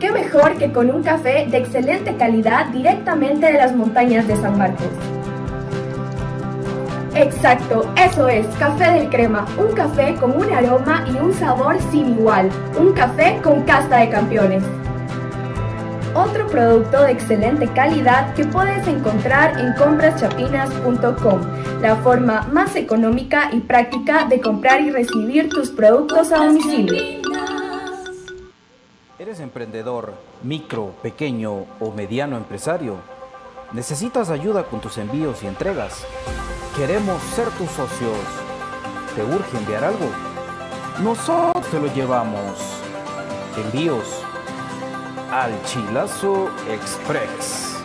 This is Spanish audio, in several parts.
¿Qué mejor que con un café de excelente calidad directamente de las montañas de San Marcos? Exacto, eso es, Café del Crema, un café con un aroma y un sabor sin igual, un café con casta de campeones. Otro producto de excelente calidad que puedes encontrar en compraschapinas.com la forma más económica y práctica de comprar y recibir tus productos a domicilio. ¿Eres emprendedor, micro, pequeño o mediano empresario? ¿Necesitas ayuda con tus envíos y entregas? Queremos ser tus socios. ¿Te urge enviar algo? Nosotros te lo llevamos. Envíos al Chilazo Express.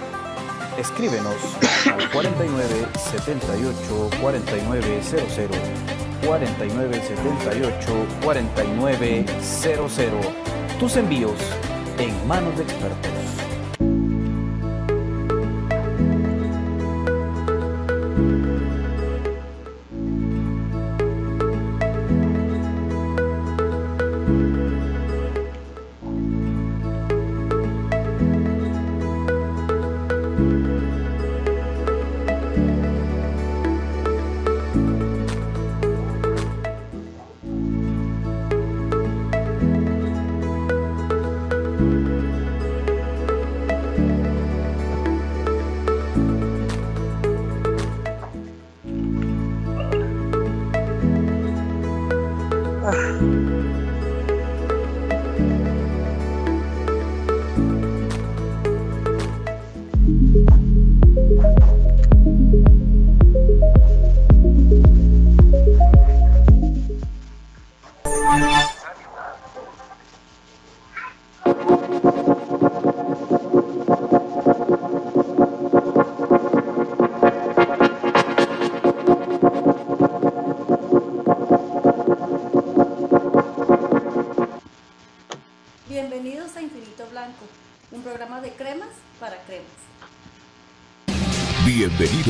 Escríbenos al 49 78 49 00 49 78 49 00. Tus envíos en manos de expertos.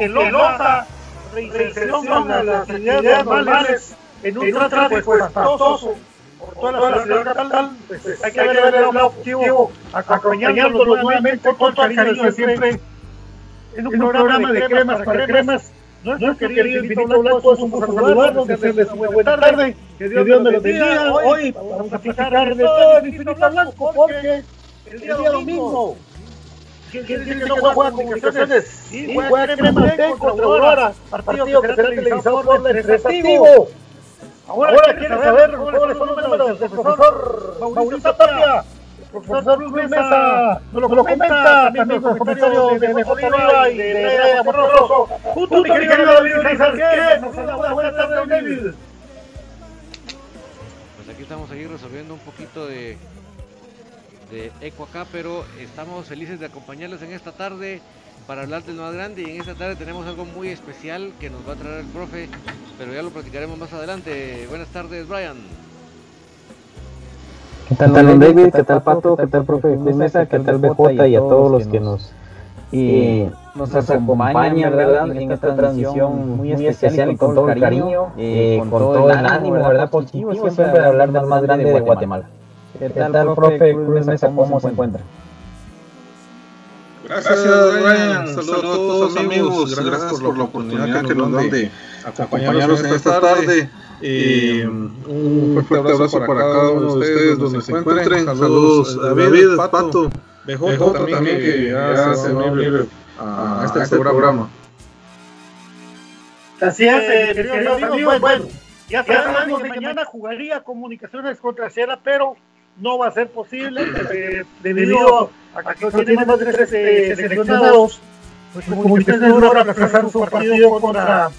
Cautelosa reinserción a las actividades normales en un trato pues pastoso por toda la ciudad capital, pues, pues hay que ver el lado objetivo, acompañándolos nuevamente con todo el cariño de siempre. en un programa de cremas para cremas. Nuestro querido Infinito Blanco es un gusto saludarlos, desearles una buena tarde, que Dios me los bendiga. Hoy vamos a platicar de todo el Infinito Blanco porque el día domingo ¿Quién dice que no juega comunicaciones? Sí, juega Crema B contra Aurora, partido que será televisado por el Retractivo. Ahora, Ahora quiere saber cuáles son los números del profesor Mauricio Tapia. Profesor Luis Mesa, nos lo comenta también los comentarios de Mejor y de Brian Borroso. Junto mi querido David Rizal, nos saluda. Buenas tardes, David. Pues aquí estamos ahí resolviendo un poquito de, de eco acá, pero estamos felices de acompañarles en esta tarde para hablar del más grande y en esta tarde tenemos algo muy especial que nos va a traer el profe, pero ya lo platicaremos más adelante. Buenas tardes, Brian. ¿Qué tal, don David? ¿Qué tal, Pato? ¿Qué tal, profe Mesa? ¿Qué tal, BJ? Y a todos los que nos, y nos, acompañan, ¿verdad? En esta transmisión muy especial y con todo el cariño, eh, con todo el ánimo, ¿verdad? Positivo siempre de hablar del más grande de Guatemala. ¿Qué tal, profe Cruz Mesa? ¿Cómo se encuentra? Gracias, Brian. Saludos a todos, amigos. Gracias, por la oportunidad que nos dan de acompañarnos en esta tarde. Eh, un fuerte abrazo para cada uno de ustedes donde se encuentren. Saludos a David, Pato, BJ también que ya se unió a este, este programa. Así es, eh, queridos amigos. Bueno, ya sabemos que mañana jugaría Comunicaciones contra Sierra, pero no va a ser posible eh, debido a que no tiene más de tres seleccionados. Pues Comunicaciones no va a aplazar su partido contra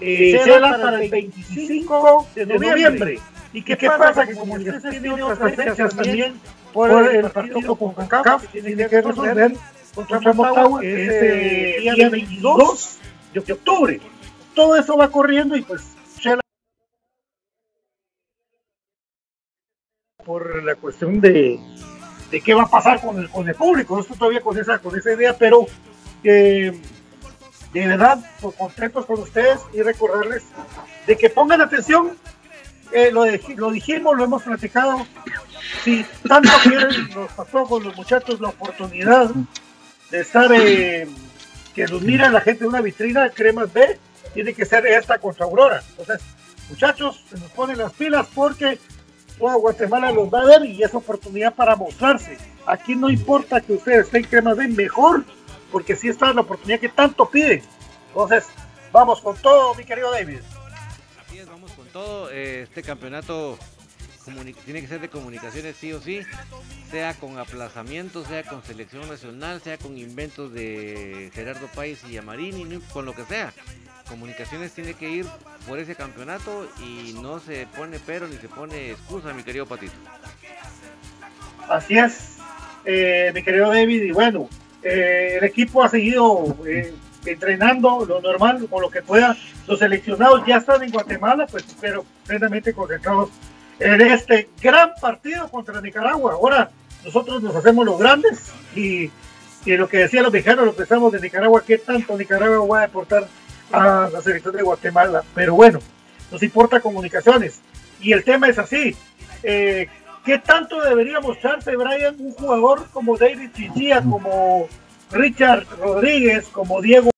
eh, Cela para el 25 de noviembre. ¿Y qué, ¿Qué pasa? Que Comunicaciones tiene otras fechas también por el partido con CACAF que tiene que resolver contra Motagua este día 22 de octubre. Todo eso va corriendo y pues por la cuestión de, de qué va a pasar con el, con el público. No estoy todavía con esa, con esa idea, pero eh, de verdad, pues, contentos con ustedes y recordarles de que pongan atención. Eh, lo, dijimos, lo hemos platicado. Si tanto quieren, nos pasó con los muchachos la oportunidad de estar, eh, que nos mira la gente de una vitrina, Cremas B, tiene que ser esta contra Aurora. Entonces, muchachos, se nos ponen las pilas porque toda Guatemala los va a ver y es oportunidad para mostrarse. Aquí no importa que ustedes estén Cremas B, mejor porque sí está la oportunidad que tanto pide. Entonces, vamos con todo, mi querido David. Así es, vamos con todo. Eh, este campeonato tiene que ser de comunicaciones sí o sí, sea con aplazamiento, sea con selección nacional, sea con inventos de Gerardo País y Amarini, con lo que sea. Comunicaciones tiene que ir por ese campeonato y no se pone pero ni se pone excusa, mi querido Patito. Así es, eh, mi querido David, y bueno, eh, el equipo ha seguido eh, entrenando lo normal, con lo que pueda. Los seleccionados ya están en Guatemala, pues espero plenamente concentrados en este gran partido contra Nicaragua. Ahora nosotros nos hacemos los grandes y, y lo que decían los mexicanos, lo pensamos de Nicaragua, qué tanto Nicaragua va a aportar a la selección de Guatemala. Pero bueno, nos importa comunicaciones. Y el tema es así. Eh, ¿Qué tanto debería mostrarse, Brian, un jugador como David Chinchilla, como Richard Rodríguez, como Diego?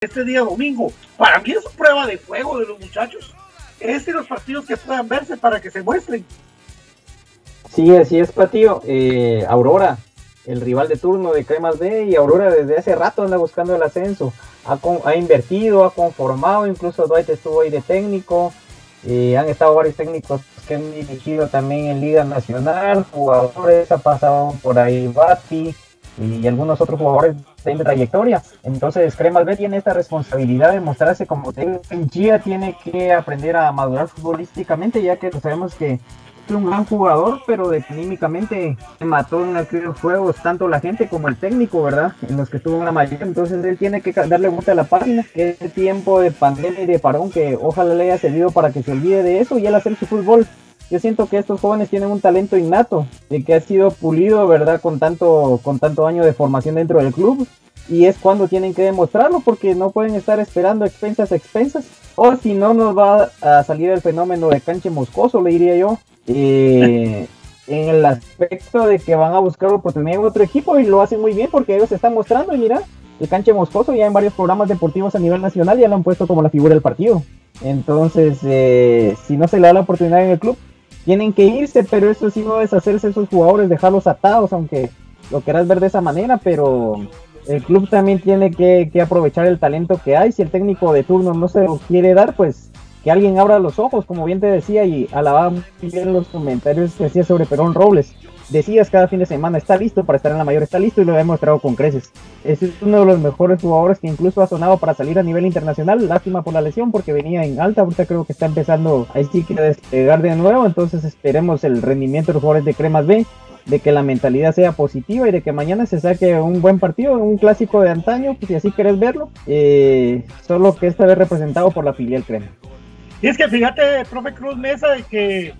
Este día domingo, para mí es prueba de fuego de los muchachos. Es de los partidos que puedan verse para que se muestren. Sí, así es, Patío. Eh, Aurora, el rival de turno de Cremas B, y Aurora desde hace rato anda buscando el ascenso. Ha, ha invertido, ha conformado, incluso Dwight estuvo ahí de técnico. Eh, han estado varios técnicos que han dirigido también en Liga Nacional, jugadores, ha pasado por ahí Bati y algunos otros jugadores de trayectoria. Entonces, Cremas B tiene esta responsabilidad de mostrarse como Gia tiene que aprender a madurar futbolísticamente, ya que sabemos que un gran jugador, pero anímicamente mató en aquellos juegos tanto la gente como el técnico, ¿verdad? En los que estuvo en la mayoría. Entonces él tiene que darle vuelta a la página, que es tiempo de pandemia y de parón, que ojalá le haya servido para que se olvide de eso y él hacer su fútbol. Yo siento que estos jóvenes tienen un talento innato, de que ha sido pulido, ¿verdad? Con tanto, con tanto año de formación dentro del club. Y es cuando tienen que demostrarlo, porque no pueden estar esperando expensas expensas. O si no, nos va a salir el fenómeno de canche moscoso, le diría yo eh, en el aspecto de que van a buscar oportunidad en otro equipo y lo hacen muy bien porque ellos se están mostrando y mira, el canche moscoso ya en varios programas deportivos a nivel nacional ya lo han puesto como la figura del partido. Entonces, eh, si no se le da la oportunidad en el club, tienen que irse, pero eso sí no deshacerse de esos jugadores, dejarlos atados, aunque lo quieras ver de esa manera, pero el club también tiene que, aprovechar el talento que hay. Si el técnico de turno no se lo quiere dar, pues que alguien abra los ojos, como bien te decía, y alababa muy bien los comentarios que hacía sobre Perón Robles. Decías cada fin de semana, está listo para estar en la mayor, está listo y lo ha demostrado con creces. Es uno de los mejores jugadores que incluso ha sonado para salir a nivel internacional. Lástima por la lesión porque venía en alta, ahorita creo que está empezando sí que a despegar de nuevo. Entonces esperemos el rendimiento de los jugadores de Cremas B de que la mentalidad sea positiva y de que mañana se saque un buen partido, un clásico de antaño, pues, si así querés verlo, eh, solo que esta vez representado por la filial Crema. Y es que fíjate, profe Cruz Mesa, de que,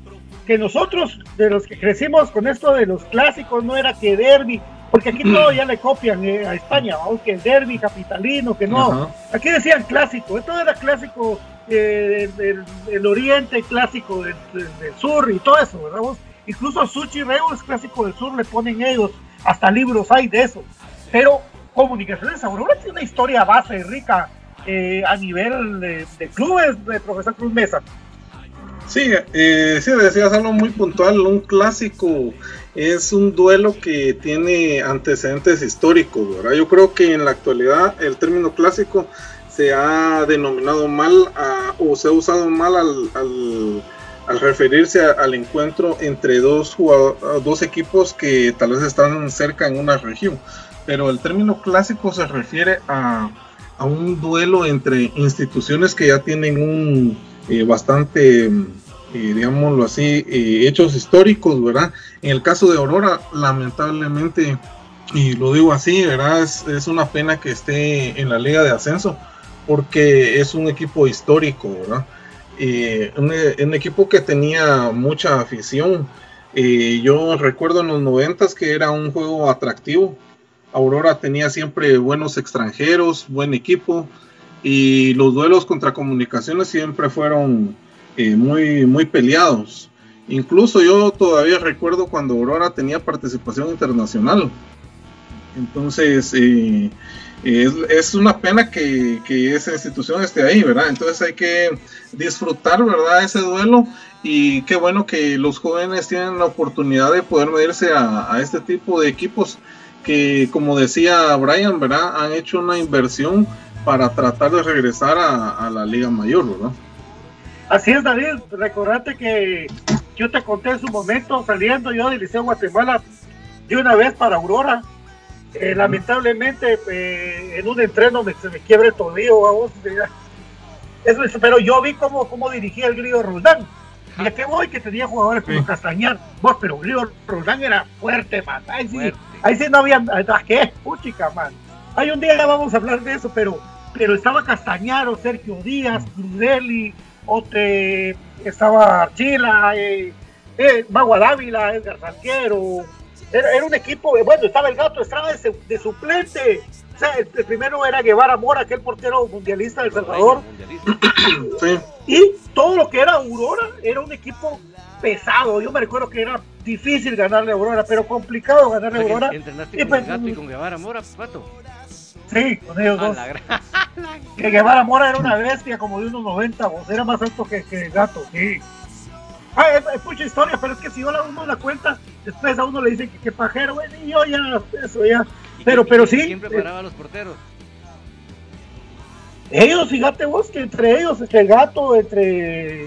que nosotros, de los que crecimos con esto de los clásicos, no era que derby, porque aquí todo ya le copian eh, a España, aunque el derby capitalino, que no. Aquí decían clásico, esto era clásico eh, del, oriente, clásico del, sur y todo eso, ¿verdad? Incluso Suchi Reus, clásico del sur, le ponen ellos, hasta libros hay de eso. Pero Comunicaciones Aurora tiene una historia base rica eh, a nivel de, clubes de profesor Cruz Mesa. Sí, eh, sí, decías algo muy puntual, un clásico es un duelo que tiene antecedentes históricos, ¿verdad? Yo creo que en la actualidad el término clásico se ha denominado mal o se ha usado mal al al referirse al encuentro entre dos, dos equipos que tal vez están cerca en una región. Pero el término clásico se refiere a, un duelo entre instituciones que ya tienen un eh, bastante, eh, digámoslo así, eh, hechos históricos, ¿verdad? En el caso de Aurora, lamentablemente, y lo digo así, ¿verdad? Es, una pena que esté en la liga de ascenso, porque es un equipo histórico, ¿verdad? un, equipo que tenía mucha afición. yo recuerdo en los noventas que era un juego atractivo. Aurora tenía siempre buenos extranjeros, buen equipo y los duelos contra comunicaciones siempre fueron eh, muy, muy peleados. Incluso yo todavía recuerdo cuando Aurora tenía participación internacional. Entonces, eh, es, una pena que, esa institución esté ahí, ¿verdad? Entonces hay que disfrutar, ¿verdad? Ese duelo y qué bueno que los jóvenes tienen la oportunidad de poder medirse a, este tipo de equipos que, como decía Brian, ¿verdad? Han hecho una inversión para tratar de regresar a, la Liga Mayor, ¿verdad? Así es, David. Recordate que yo te conté en su momento, saliendo yo del Liceo Guatemala de una vez para Aurora, eh, lamentablemente eh, en un entreno me, se me quiebre el tobillo, vamos. Eso, pero yo vi cómo, cómo dirigía el Grillo Roldán. Y a qué voy que tenía jugadores como Castañar. Vos, pero Grillo Roldán era fuerte, man. Ahí sí, ahí sí no había. ¿Qué? Puchica, man. Hay un día ya vamos a hablar de eso, pero, pero estaba Castañaro, Sergio Díaz, Crudeli, Ote, estaba Archila, eh, eh, Magua Dávila, Edgar Sanquero, era, un equipo, bueno, estaba el gato estaba de, suplente. O sea, el, primero era Guevara Mora, aquel portero mundialista del Salvador. Y todo lo que era Aurora era un equipo pesado. Yo me recuerdo que era difícil ganarle a Aurora, pero complicado ganarle a Aurora. ¿Entrenaste con pues, gato y con Guevara Mora, Pato? Sí, con ellos dos. que Guevara Mora era una bestia como de unos 90, o era más alto que, que el gato, sí. Ah, es, mucha historia, pero es que si yo la uno la cuenta, después a uno le dicen que, pajero, güey, y yo ya, eso ya. Pero, pero sí. ¿Quién preparaba a los porteros? Ellos, fíjate vos, que entre ellos, entre el gato, entre.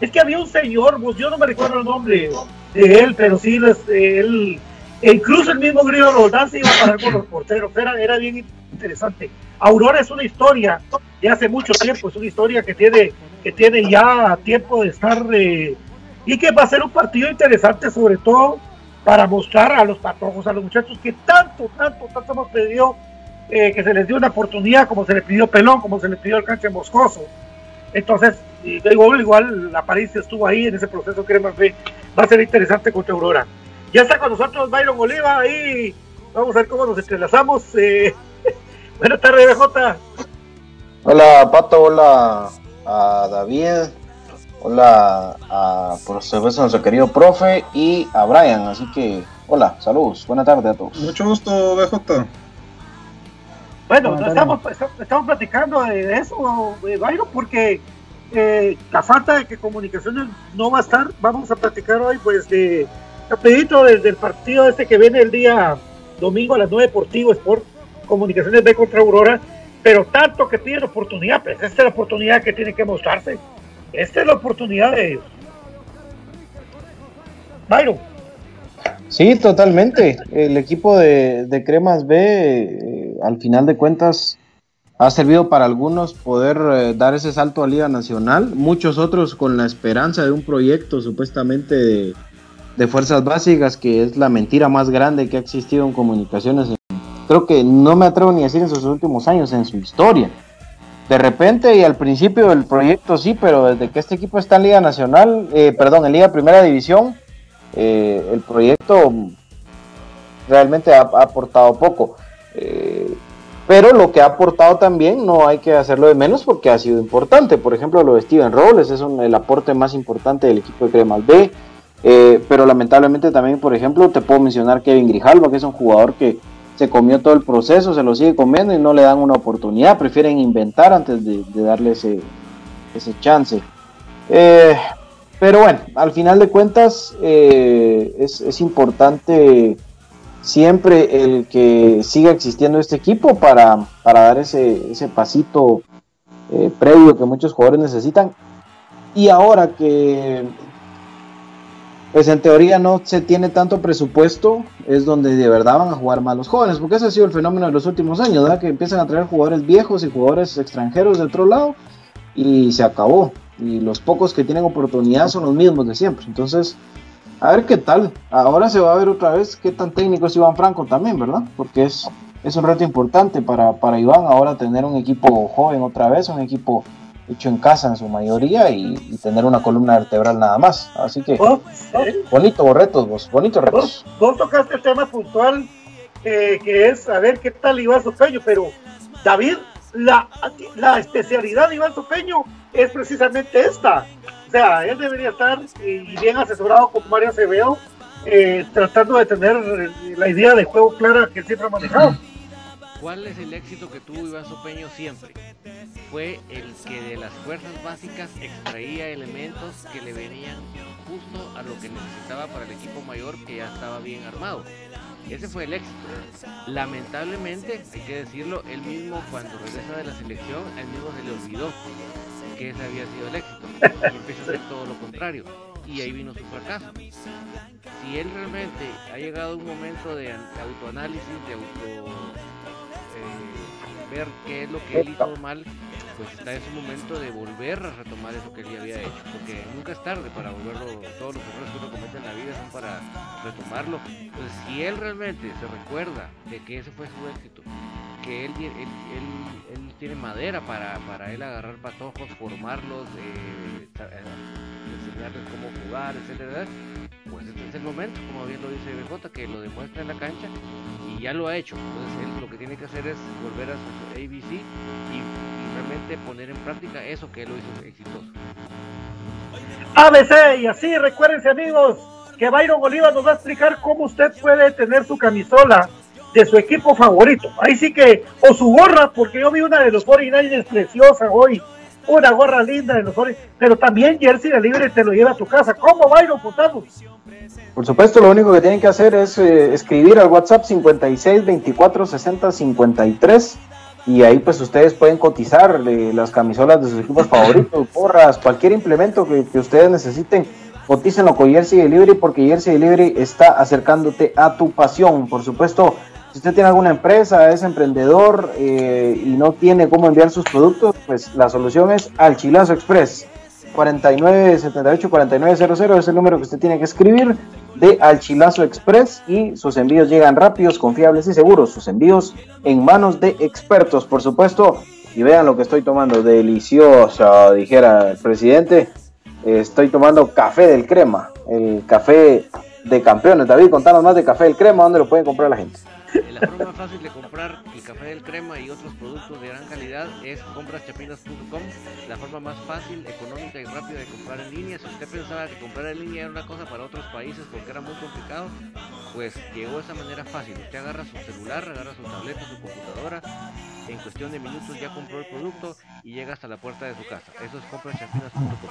Es que había un señor, vos, yo no me recuerdo el nombre de él, pero sí, él. Incluso el mismo Grillo Roldán se iba a parar con los porteros, era, era bien interesante. Aurora es una historia de hace mucho tiempo, es una historia que tiene, que tiene ya tiempo de estar eh, y que va a ser un partido interesante sobre todo para mostrar a los patojos, a los muchachos que tanto, tanto, tanto hemos pedido eh, que se les dio una oportunidad como se le pidió Pelón, como se le pidió el canche Moscoso. Entonces, igual, igual la París estuvo ahí en ese proceso que va a ser interesante contra Aurora. Ya está con nosotros Byron Oliva ahí. Vamos a ver cómo nos entrelazamos. Eh. Buenas tardes, BJ. Hola, Pato. Hola a David. Hola a por supuesto nuestro querido profe y a Brian. Así que, hola, saludos, buenas tardes a todos. Mucho gusto, BJ. Bueno, estamos, estamos platicando de eso, Byron, porque eh, la falta de que comunicaciones no va a estar, vamos a platicar hoy pues de rapidito desde el partido este que viene el día domingo a las 9 Deportivo Sport, Comunicaciones B contra Aurora, pero tanto que piden oportunidad, pues esta es la oportunidad que tiene que mostrarse. Esta es la oportunidad de ellos. Byron. Sí, totalmente. El equipo de, Cremas B, eh, al final de cuentas, ha servido para algunos poder eh, dar ese salto a Liga Nacional, muchos otros con la esperanza de un proyecto supuestamente de, de fuerzas básicas, que es la mentira más grande que ha existido en comunicaciones. Creo que no me atrevo ni a decir en sus últimos años, en su historia. De repente y al principio del proyecto sí, pero desde que este equipo está en Liga Nacional, eh, perdón, en Liga Primera División, eh, el proyecto realmente ha, aportado poco. Eh, pero lo que ha aportado también no hay que hacerlo de menos porque ha sido importante. Por ejemplo, lo de Steven Robles es el aporte más importante del equipo de Cremas B. Eh, pero lamentablemente también, por ejemplo, te puedo mencionar Kevin Grijalva, que es un jugador que se comió todo el proceso, se lo sigue comiendo y no le dan una oportunidad. Prefieren inventar antes de, darle ese, ese chance. Eh, pero bueno, al final de cuentas eh, es, importante siempre el que siga existiendo este equipo para, dar ese, ese pasito eh, previo que muchos jugadores necesitan. Y ahora que, pues en teoría no se tiene tanto presupuesto, es donde de verdad van a jugar más los jóvenes, porque ese ha sido el fenómeno de los últimos años, ¿verdad? Que empiezan a traer jugadores viejos y jugadores extranjeros de otro lado y se acabó y los pocos que tienen oportunidad son los mismos de siempre. Entonces, a ver qué tal. Ahora se va a ver otra vez qué tan técnico es Iván Franco también, ¿verdad? Porque es, es un reto importante para, para Iván ahora tener un equipo joven otra vez, un equipo hecho en casa en su mayoría y, tener una columna vertebral nada más. Así que, oh, bonito retos, vos, bonitos retos. Vos, tocaste el tema puntual eh, que es a ver qué tal Iván Sopeño, pero David, la, la especialidad de Iván Sopeño es precisamente esta. O sea, él debería estar y bien asesorado con Mario Acevedo, eh, tratando de tener la idea de juego clara que siempre ha manejado. ¿Cuál es el éxito que tuvo Iván Sopeño siempre? Fue el que de las fuerzas básicas extraía elementos que le venían justo a lo que necesitaba para el equipo mayor que ya estaba bien armado. Ese fue el éxito. Lamentablemente, hay que decirlo, él mismo cuando regresa de la selección, él mismo se le olvidó que ese había sido el éxito y empieza a hacer todo lo contrario y ahí vino su fracaso. Si él realmente ha llegado a un momento de autoanálisis, de auto ver qué es lo que él hizo mal, pues está en su momento de volver a retomar eso que él ya había hecho, porque nunca es tarde para volverlo, todos los errores que uno comete en la vida son para retomarlo. Entonces, si él realmente se recuerda de que ese fue su éxito, que él, él, tiene madera para, para, él agarrar patojos, formarlos, eh, eh, enseñarles cómo jugar, etcétera, pues este es el momento, como bien lo dice BJ, que lo demuestra en la cancha y ya lo ha hecho. Entonces él lo que tiene que hacer es volver a su ABC y, realmente poner en práctica eso que él lo hizo exitoso. ABC, y así recuérdense amigos, que Byron Oliva nos va a explicar cómo usted puede tener su camisola de su equipo favorito. Ahí sí que, o su gorra, porque yo vi una de los 49ers preciosa hoy, una gorra linda de los 49 pero también jersey de libre te lo lleva a tu casa. ¿Cómo, Byron? Contamos. Por supuesto, lo único que tienen que hacer es eh, escribir al WhatsApp 56 24 60 53 y ahí pues ustedes pueden cotizar las camisolas de sus equipos favoritos, porras, cualquier implemento que, que ustedes necesiten cotícenlo con Jersey Delivery porque Jersey Delivery está acercándote a tu pasión. Por supuesto, si usted tiene alguna empresa, es emprendedor eh, y no tiene cómo enviar sus productos, pues la solución es Alchilazo Express. 4978 4900 es el número que usted tiene que escribir de Alchilazo Express y sus envíos llegan rápidos, confiables y seguros. Sus envíos en manos de expertos, por supuesto. Y vean lo que estoy tomando, delicioso, dijera el presidente. Estoy tomando café del crema, el café de campeones. David, contanos más de café del crema, ¿dónde lo pueden comprar la gente? Eh, la forma fácil de comprar el café del crema y otros productos de gran calidad es compraschapinas.com. La forma más fácil, económica y rápida de comprar en línea. Si usted pensaba que comprar en línea era una cosa para otros países porque era muy complicado, pues llegó de esa manera fácil. Usted agarra su celular, agarra su tableta, su computadora, en cuestión de minutos ya compró el producto y llega hasta la puerta de su casa. Eso es compraschapinas.com.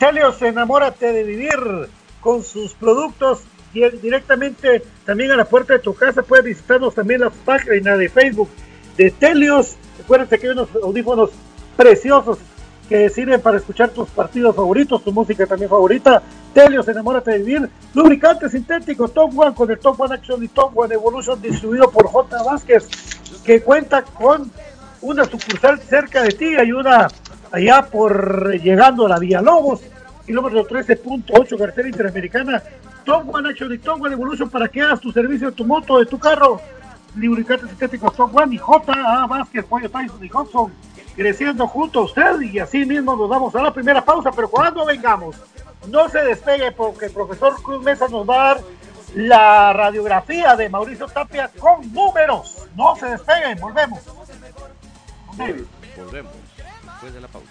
Helios, enamórate de vivir con sus productos directamente también a la puerta de tu casa. Puedes visitarnos también la página de Facebook de Telios. Acuérdense que hay unos audífonos preciosos que sirven para escuchar tus partidos favoritos, tu música también favorita. Telios, enamórate de vivir. Lubricante sintético Top One con el Top One Action y Top One Evolution distribuido por J. Vázquez, que cuenta con una sucursal cerca de ti. Hay una allá por llegando a la Vía Lobos, kilómetro 13.8, carretera interamericana. Top One Action y Top One Evolution para que hagas tu servicio de tu moto, de tu carro. Lubricante sintético Top One y J. Vázquez, Pollo Tyson y Hudson creciendo junto a usted y así mismo nos vamos a la primera pausa, pero cuando vengamos, no se despegue porque el profesor Cruz Mesa nos va a dar la radiografía de Mauricio Tapia con números. No se despeguen, volvemos. Volvemos después de la pausa.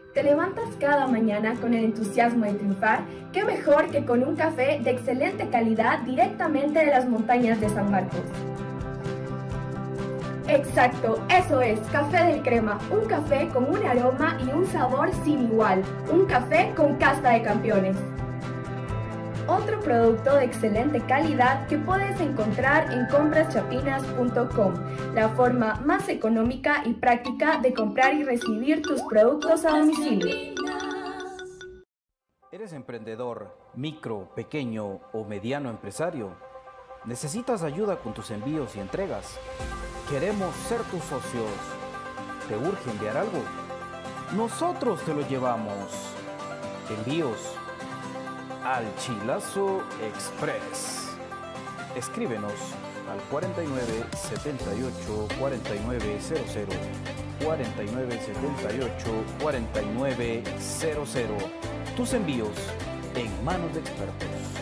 ¿Te levantas cada mañana con el entusiasmo de triunfar? ¿Qué mejor que con un café de excelente calidad directamente de las montañas de San Marcos? Exacto, eso es, Café del Crema, un café con un aroma y un sabor sin igual, un café con casta de campeones otro producto de excelente calidad que puedes encontrar en compraschapinas.com, la forma más económica y práctica de comprar y recibir tus productos a domicilio. ¿Eres emprendedor, micro, pequeño o mediano empresario? ¿Necesitas ayuda con tus envíos y entregas? Queremos ser tus socios. ¿Te urge enviar algo? Nosotros te lo llevamos. Envíos al Chilazo Express. Escríbenos al 49 78 4900 49 78 4900. Tus envíos en manos de expertos.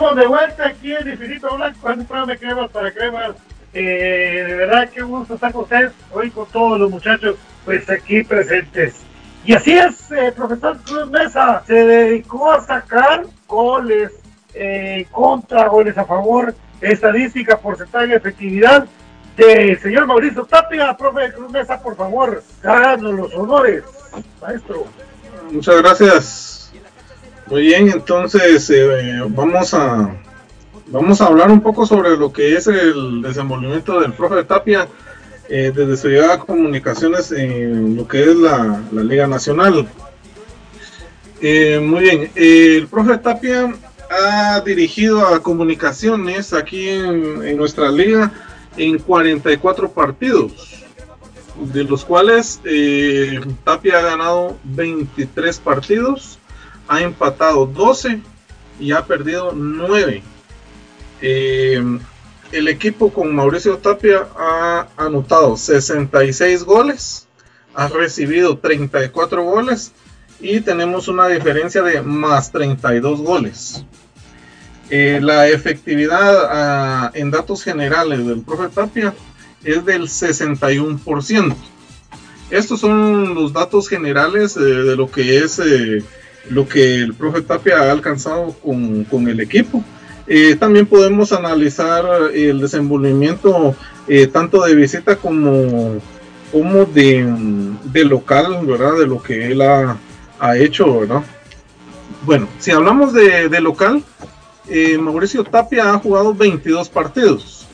Estamos de vuelta aquí en Infinito Blanco, un programa de cremas para cremas. Eh, de verdad que gusto estar con ustedes hoy con todos los muchachos pues aquí presentes. Y así es, eh, profesor Cruz Mesa se dedicó a sacar goles eh, contra, goles a favor, estadística, porcentaje de efectividad del señor Mauricio Tapia. Profe Cruz Mesa, por favor, háganos los honores, maestro. Muchas gracias. Muy bien, entonces eh, vamos a vamos a hablar un poco sobre lo que es el desenvolvimiento del profe Tapia eh, desde su llegada a comunicaciones en lo que es la, Liga Nacional. Eh, muy bien, el profe Tapia ha dirigido a comunicaciones aquí en, nuestra liga en 44 partidos, de los cuales eh, Tapia ha ganado 23 partidos, ha empatado 12 y ha perdido 9 el equipo con Mauricio Tapia ha anotado 66 goles, ha recibido 34 goles y tenemos una diferencia de más 32 goles. Eh, la efectividad ah, en datos generales del profe Tapia es del 61%. Estos son los datos generales eh, de lo que es eh, lo que el profe Tapia ha alcanzado con, con el equipo. Eh, también podemos analizar el desenvolvimiento eh, tanto de visita como, como de, local, ¿verdad? De lo que él ha, hecho, ¿verdad? Bueno, si hablamos de, local, eh, Mauricio Tapia ha jugado 22 partidos.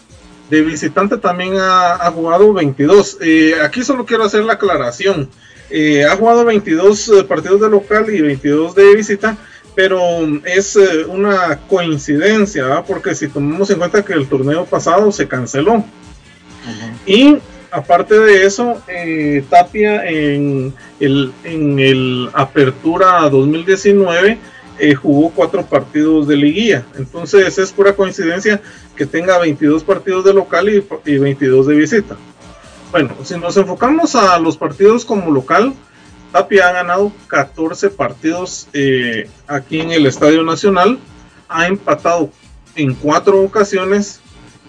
De visitante también ha, ha jugado 22. aquí solo quiero hacer la aclaración. Ha jugado 22 partidos de local y 22 de visita pero es eh, una coincidencia, porque si tomamos en cuenta que el torneo pasado se canceló. Y aparte de eso, eh, Tapia en el, en el Apertura 2019 eh, jugó cuatro partidos de liguilla. Entonces es pura coincidencia que tenga 22 partidos de local y, y 22 de visita. Bueno, si nos enfocamos a los partidos como local, Tapia ha ganado 14 partidos eh, aquí en el Estadio Nacional, ha empatado en cuatro ocasiones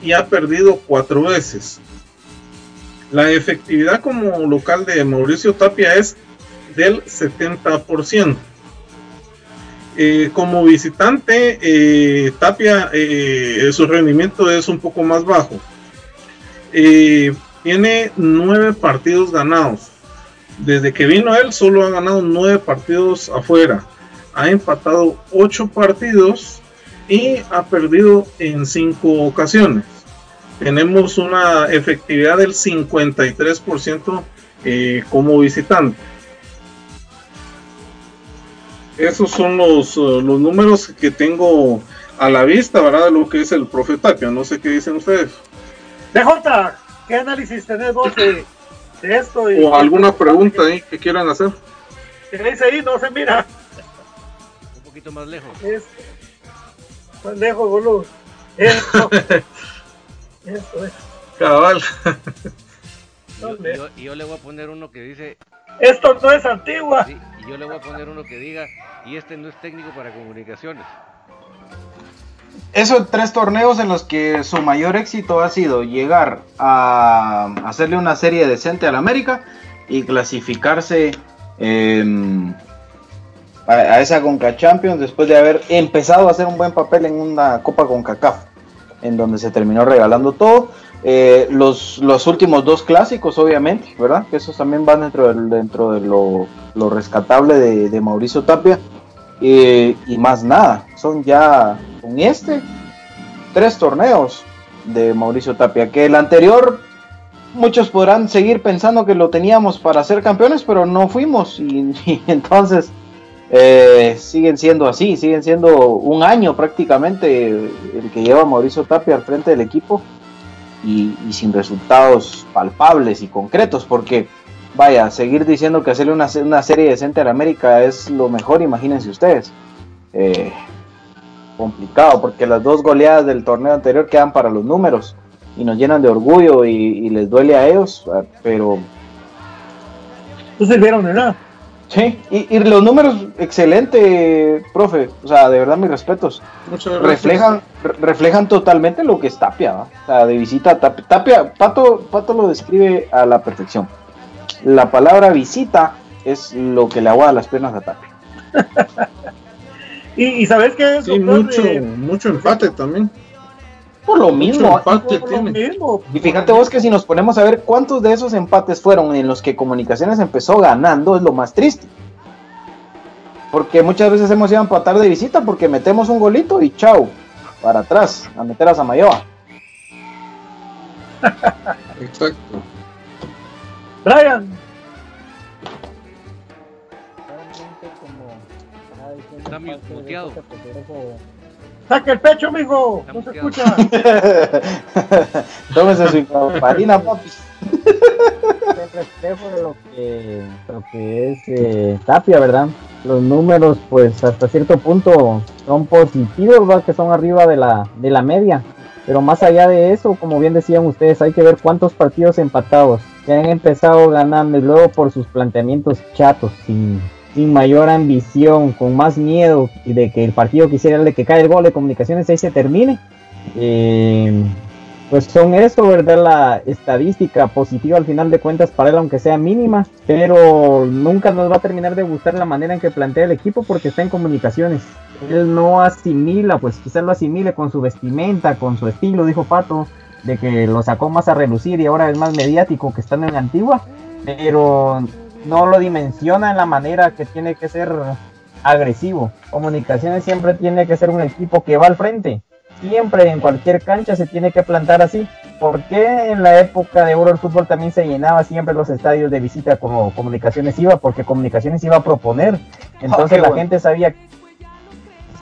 y ha perdido cuatro veces. La efectividad como local de Mauricio Tapia es del 70%. Eh, como visitante, eh, Tapia, su rendimiento es un poco más bajo. Tiene nueve partidos ganados desde que vino él solo ha ganado nueve partidos afuera. Ha empatado ocho partidos y ha perdido en cinco ocasiones. Tenemos una efectividad del 53% eh, como visitante. Esos son los, eh, los números que tengo a la vista, ¿verdad? De lo que es el profeta. No sé qué dicen ustedes. DJ, ¿qué análisis tenés vos de, esto. o alguna pregunta ahí que quieran hacer. ¿Qué dice ahí? No se mira. Un poquito más lejos. más lejos, boludo. Esto. Esto es. Cabal. Y yo, le voy a poner uno que dice. Esto no es antigua. y yo le voy a poner uno que diga. Y este no es técnico para comunicaciones. Esos tres torneos en los que su mayor éxito ha sido llegar a hacerle una serie decente al América y clasificarse a, esa Conca Champions después de haber empezado a hacer un buen papel en una Copa CONCACAF, en donde se terminó regalando todo. Eh, los, los últimos dos clásicos, obviamente, ¿verdad? Que esos también van dentro, dentro de lo, rescatable de, Mauricio Tapia. Eh, y más nada, son ya con este, tres torneos de Mauricio Tapia, que el anterior muchos podrán seguir pensando que lo teníamos para ser campeones, pero no fuimos y, entonces eh, siguen siendo así, siguen siendo un año prácticamente el que lleva Mauricio Tapia al frente del equipo y, sin resultados palpables y concretos, porque vaya, seguir diciendo que hacerle una, una serie decente a América es lo mejor, imagínense ustedes. Eh, complicado porque las dos goleadas del torneo anterior quedan para los números y nos llenan de orgullo y, les duele a ellos, pero... No sirvieron de nada. Sí, y, los números, excelente, profe. O sea, de verdad, mis respetos. reflejan, reflejan totalmente lo que es Tapia. O sea, de visita Tapia. Tapia Pato, Pato lo describe a la perfección. La palabra visita es lo que le aguada las piernas a Tapia. y, sabes que sí, mucho, mucho empate también. Por lo mismo. Y fíjate vos que si nos ponemos a ver cuántos de esos empates fueron en los que Comunicaciones empezó ganando, es lo más triste. Porque muchas veces hemos ido a empatar de visita porque metemos un golito y chao, para atrás, a meter a Samayoa. Exacto. Brian. Está muteado. Saque el pecho, mijo. No se escucha. Tómese su campanina, papi. El reflejo de lo que, lo que es eh, Tapia, ¿verdad? Los números, pues hasta cierto punto son positivos, ¿verdad? Que son arriba de la, de la media. Pero más allá de eso, como bien decían ustedes, hay que ver cuántos partidos empatados que han empezado ganando y luego por sus planteamientos chatos, sin sin mayor ambición, con más miedo de que el partido quisiera de que cae el gol de comunicaciones ahí se termine. Eh, pues son eso, ¿verdad? La estadística positiva al final de cuentas para él, aunque sea mínima, pero nunca nos va a terminar de gustar la manera en que plantea el equipo porque está en comunicaciones. Él no asimila, pues quizás lo asimile con su vestimenta, con su estilo, dijo Pato, de que lo sacó más a relucir y ahora es más mediático que estando en la antigua, pero no lo dimensiona en la manera que tiene que ser agresivo. Comunicaciones siempre tiene que ser un equipo que va al frente. Siempre en cualquier cancha se tiene que plantar así. ¿Por qué en la época de Euro el fútbol también se llenaba siempre los estadios de visita como Comunicaciones iba? Porque Comunicaciones iba a proponer. Entonces ah, la gente sabía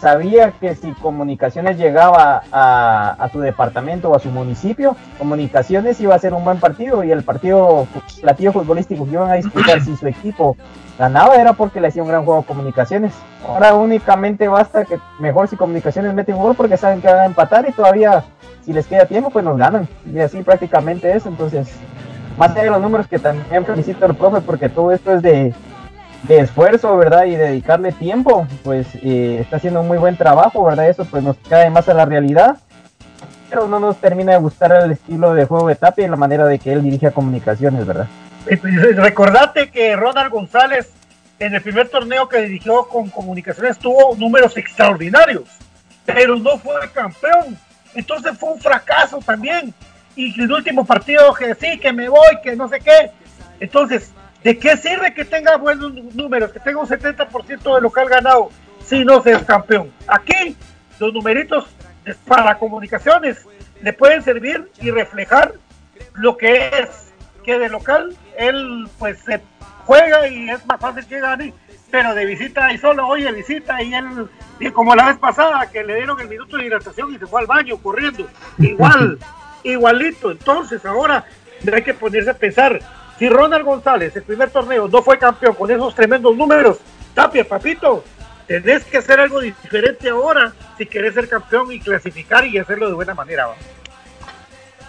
sabía que si comunicaciones llegaba a, su departamento o a su municipio, comunicaciones iba a ser un buen partido y el partido platillo futbolístico que iban a disputar si su equipo ganaba era porque le hacía un gran juego a comunicaciones. Ahora únicamente basta que mejor si comunicaciones mete un gol porque saben que van a empatar y todavía si les queda tiempo pues nos ganan. Y así prácticamente es. Entonces, más allá de los números que también felicito al profe porque todo esto es de de esfuerzo, ¿verdad? Y dedicarle tiempo, pues eh, está haciendo un muy buen trabajo, ¿verdad? Eso pues nos cae más a la realidad, pero no nos termina de gustar el estilo de juego de Tapia y la manera de que él dirige a comunicaciones, ¿verdad? Pues, recordate que Ronald González en el primer torneo que dirigió con comunicaciones tuvo números extraordinarios, pero no fue campeón, entonces fue un fracaso también. Y el último partido que sí, que me voy, que no sé qué. Entonces, ¿De qué sirve que tenga buenos números, que tenga un 70% de local ganado si no se es campeón? Aquí los numeritos para comunicaciones le pueden servir y reflejar lo que es que de local él pues se juega y es más fácil que gane, pero de visita y solo oye visita y él y como la vez pasada que le dieron el minuto de hidratación y se fue al baño corriendo, igual, igualito. Entonces ahora hay que ponerse a pensar si Ronald González, el primer torneo, no fue campeón con esos tremendos números, Tapia, papito, tenés que hacer algo diferente ahora si querés ser campeón y clasificar y hacerlo de buena manera.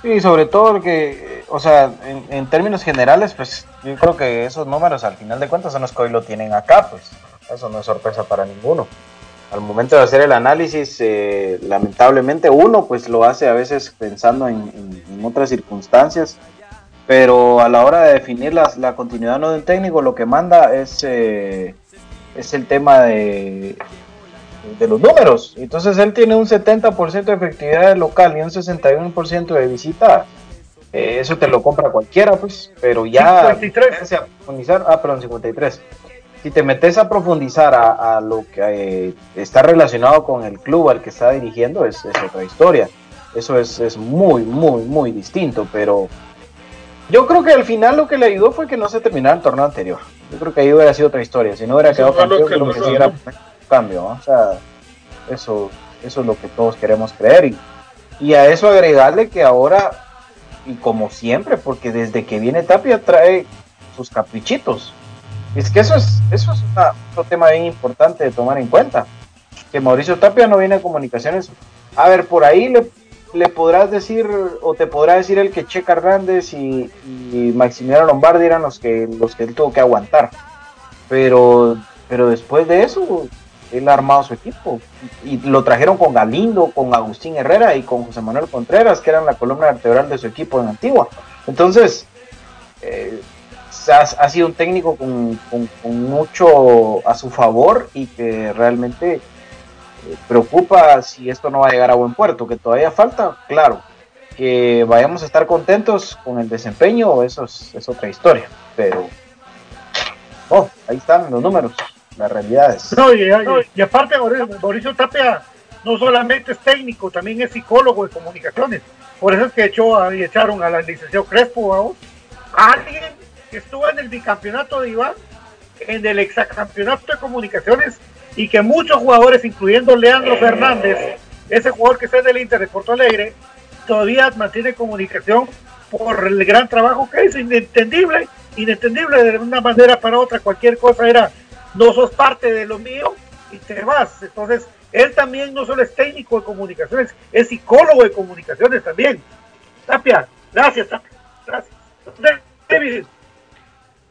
Sí, sobre todo que, o sea, en, términos generales, pues yo creo que esos números al final de cuentas son los que hoy lo tienen acá, pues eso no es sorpresa para ninguno. Al momento de hacer el análisis, eh, lamentablemente uno pues lo hace a veces pensando en, en otras circunstancias pero a la hora de definir la, la continuidad no del técnico, lo que manda es, eh, es el tema de, de los números. Entonces él tiene un 70% de efectividad de local y un 61% de visita. Eh, eso te lo compra cualquiera, pues, pero ya... 53. A profundizar, ah, perdón, 53. Si te metes a profundizar a, lo que eh, está relacionado con el club al que está dirigiendo, es, es otra historia. Eso es, es muy, muy, muy distinto, pero yo creo que al final lo que le ayudó fue que no se terminara el torneo anterior. Yo creo que ahí hubiera sido otra historia. Si no hubiera quedado campeón, creo que sí cambio. O sea, eso, eso es lo que todos queremos creer. Y, y a eso agregarle que ahora, y como siempre, porque desde que viene Tapia trae sus caprichitos. Es que eso es, eso es un tema bien importante de tomar en cuenta. Que Mauricio Tapia no viene a comunicaciones. A ver, por ahí le le podrás decir o te podrá decir el que Checa Hernández y, Maximiliano Lombardi eran los que los que él tuvo que aguantar. pero, pero después de eso, él ha armado su equipo y lo trajeron con Galindo, con Agustín Herrera y con José Manuel Contreras, que eran la columna vertebral de su equipo en Antigua. Entonces, eh, ha, sido un técnico con, mucho a su favor y que realmente preocupa si esto no va a llegar a buen puerto, que todavía falta, claro, que vayamos a estar contentos con el desempeño, eso es, otra historia, pero oh, ahí están los números, las realidades. No, y, aparte Mauricio, Tapia no solamente es técnico, también es psicólogo de comunicaciones, por eso es que echó y echaron a la licenciado Crespo, a alguien que estuvo en el bicampeonato de Iván, en el exacampeonato de comunicaciones y que muchos jugadores, incluyendo Leandro Fernández, ese jugador que está en el Inter de Porto Alegre, todavía mantiene comunicación por el gran trabajo que hizo, inentendible, inentendible de una manera para otra, cualquier cosa era, no sos parte de lo mío y te vas. Entonces, él también no solo es técnico de comunicaciones, es psicólogo de comunicaciones también. Tapia, gracias, Tapia, gracias.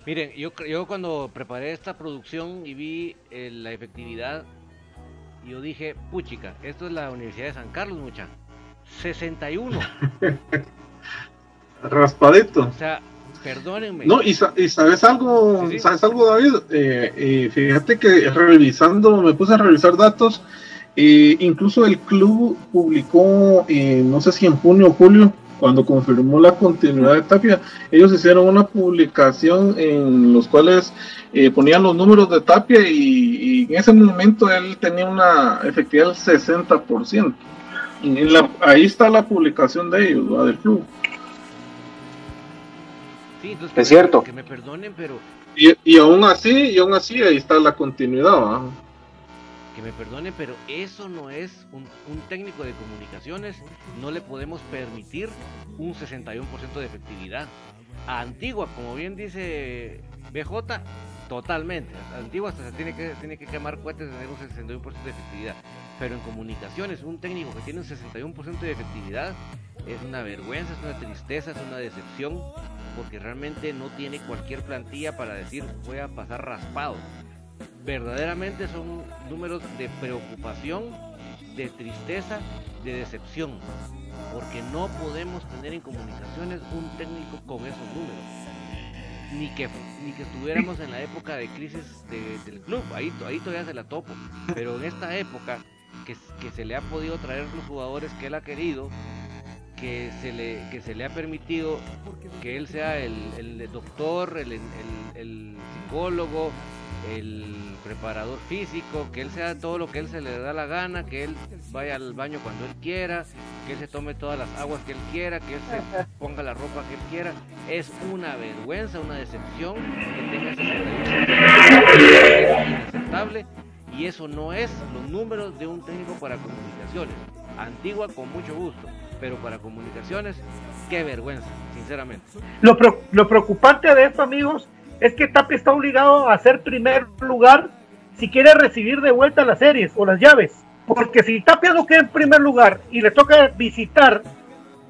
Miren, yo, yo cuando preparé esta producción y vi eh, la efectividad, yo dije, puchica, esto es la Universidad de San Carlos, mucha. 61. Raspadito. O sea, perdónenme. No, y, sabes algo, sabes algo, David, eh, eh, fíjate que revisando, me puse a revisar datos, eh, incluso el club publicó, no sé si en junio o julio, cuando confirmó la continuidad de Tapia, ellos hicieron una publicación en los cuales ponían los números de Tapia y, y, en ese momento él tenía una efectividad del 60% ahí está la publicación de ellos, del club. Sí, es cierto. Que me perdonen, pero. Y, aún así, y aún así, ahí está la continuidad. Que me perdonen, pero eso no es un, técnico de comunicaciones. No le podemos permitir un 61% de efectividad. A Antigua, como bien dice BJ, totalmente. Antigua hasta se tiene que, tiene que quemar cohetes tener un 61% de efectividad pero en comunicaciones un técnico que tiene un 61% de efectividad es una vergüenza, es una tristeza, es una decepción, porque realmente no tiene cualquier plantilla para decir voy a pasar raspado. Verdaderamente son números de preocupación, de tristeza, de decepción, porque no podemos tener en comunicaciones un técnico con esos números. Ni que, ni que estuviéramos en la época de crisis del club, ahí, todavía se la topo, pero en esta época que, se le ha podido traer los jugadores que él ha querido, que se le, que se le ha permitido que él sea el, doctor, el, el, psicólogo, el preparador físico, que él sea todo lo que él se le da la gana, que él vaya al baño cuando él quiera, que él se tome todas las aguas que él quiera, que él se ponga la ropa que él quiera. Es una vergüenza, una decepción que tenga ese inaceptable y eso no es los números de un técnico para comunicaciones. Antigua con mucho gusto, pero para comunicaciones, qué vergüenza, sinceramente. Lo, lo preocupante de esto, amigos, es que Tapia está obligado a ser primer lugar si quiere recibir de vuelta las series o las llaves. Porque si Tapia no queda en primer lugar y le toca visitar,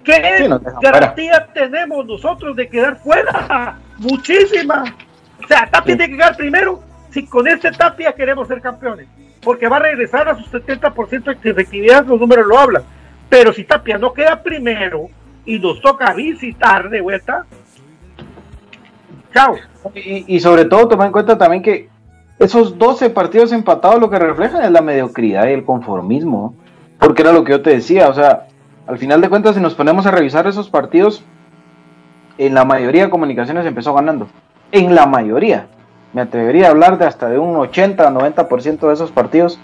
¿qué garantía tenemos nosotros de quedar fuera? Muchísima. O sea, Tapia tiene que quedar primero si con este Tapia queremos ser campeones, porque va a regresar a su 70% de efectividad, los números lo hablan. Pero si Tapia no queda primero y nos toca visitar de vuelta, chao. Y, sobre todo, toma en cuenta también que esos 12 partidos empatados lo que reflejan es la mediocridad y el conformismo, porque era lo que yo te decía, o sea, al final de cuentas, si nos ponemos a revisar esos partidos, en la mayoría de comunicaciones empezó ganando. En la mayoría me atrevería a hablar de hasta de un 80 90% de esos partidos.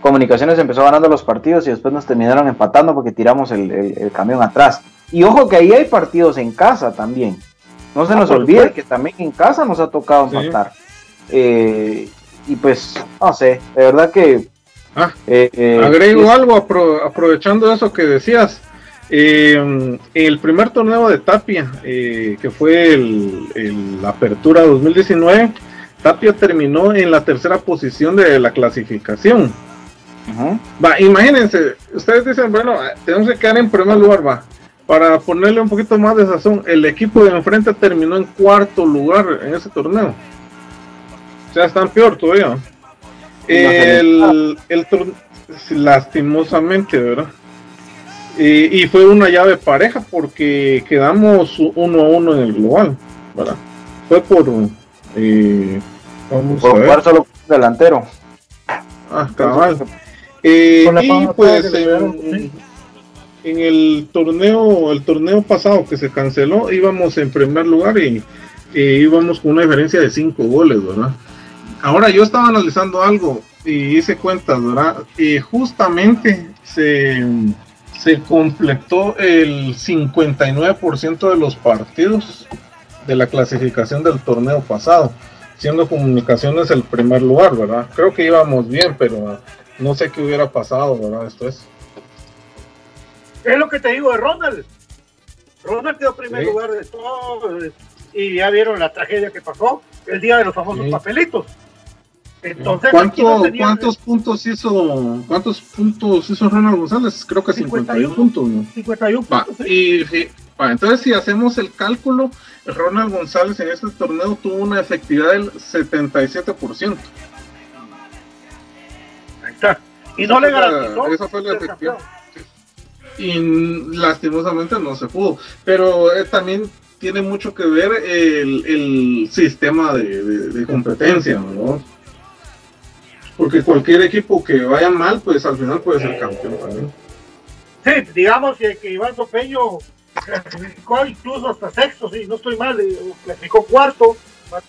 Comunicaciones empezó ganando los partidos y después nos terminaron empatando porque tiramos el, camión atrás. Y ojo que ahí hay partidos en casa también. No se ah, nos olvide que también en casa nos ha tocado empatar. Eh, y pues, no sé, de verdad que... Ah, eh, eh, agrego algo aprovechando eso que decías. el primer torneo de Tapia, que fue el, la Apertura 2019, Tapia terminó en la tercera posición de la clasificación. Va, imagínense, ustedes dicen, bueno, tenemos que quedar en primer lugar, va. Para ponerle un poquito más de sazón, el equipo de enfrente terminó en cuarto lugar en ese torneo. O sea, están peor todavía. El, el, lastimosamente, ¿verdad? Y, fue una llave pareja porque quedamos uno a uno en el global, ¿verdad? Fue por. Eh, vamos por a ver. solo delantero. Ah, cabal. Eh, y pues en, en, el torneo, el torneo pasado que se canceló, íbamos en primer lugar y, íbamos con una diferencia de cinco goles, ¿verdad? Ahora yo estaba analizando algo y hice cuentas, ¿verdad? Y justamente se, se completó el 59% de los partidos de la clasificación del torneo pasado, siendo comunicaciones el primer lugar, ¿verdad? Creo que íbamos bien, pero no sé qué hubiera pasado, ¿verdad? Esto es. Es lo que te digo de Ronald. Ronald quedó primer lugar de todo y ya vieron la tragedia que pasó el día de los famosos papelitos. Entonces, ¿cuántos puntos hizo cuántos puntos hizo Ronald González? Creo que 51, puntos. 51 puntos. y, entonces, si hacemos el cálculo, Ronald González en este torneo tuvo una efectividad del 77%. Y no le garantizó. Esa fue la efectividad. Y lastimosamente no se pudo. Pero eh, también tiene mucho que ver el, el sistema de, de competencia, ¿no? Porque cualquier equipo que vaya mal, pues al final puede ser campeón también. Sí, digamos que, Iván Sopeño clasificó incluso hasta sexto, sí, no estoy mal, eh, clasificó cuarto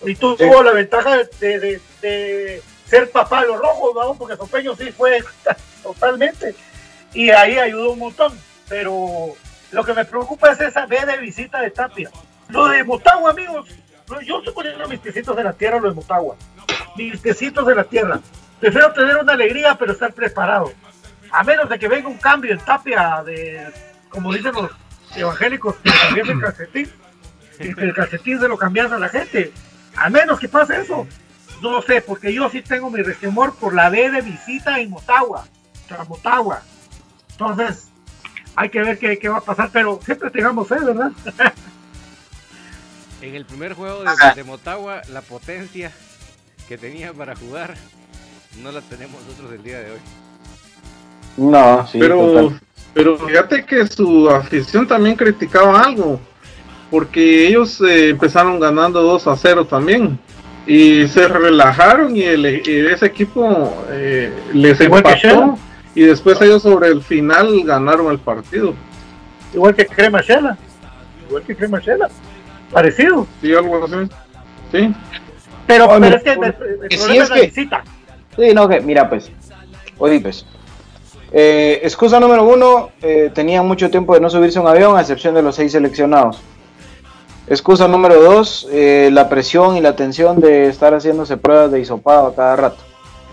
y tuvo la ventaja de, ser papá de los rojos, ¿no? porque Sopeño sí fue totalmente y ahí ayudó un montón, pero lo que me preocupa es esa B de visita de Tapia. Lo de Motagua, amigos, yo estoy poniendo mis piecitos de la tierra, lo de Motagua, mis piecitos de la tierra. Prefiero tener una alegría, pero estar preparado. A menos de que venga un cambio en tapia de, como dicen los evangélicos, que el calcetín. El calcetín se lo cambian a la gente. A menos que pase eso. No sé, porque yo sí tengo mi resquemor por la B de visita en Motagua. Motagua. Entonces, hay que ver qué, qué, va a pasar, pero siempre tengamos fe, ¿verdad? en el primer juego de, de Motagua, la potencia que tenía para jugar no la tenemos nosotros el día de hoy. No, sí. Pero, pero fíjate que su afición también criticaba algo, porque ellos eh, empezaron ganando 2 a 0 también. Y se relajaron y, el, ese equipo eh, les empató. Y después ellos sobre el final ganaron el partido. Igual que Crema Shela. Igual que Crema Shela. Parecido. Sí, algo así. Sí. Pero, pero es que el, problema es, la visita. Sí, no, que mira, pues, oye, pues, eh, excusa número uno, eh, tenían mucho tiempo de no subirse a un avión, a excepción de los seis seleccionados. Excusa número dos, eh, la presión y la tensión de estar haciéndose pruebas de hisopado a cada rato.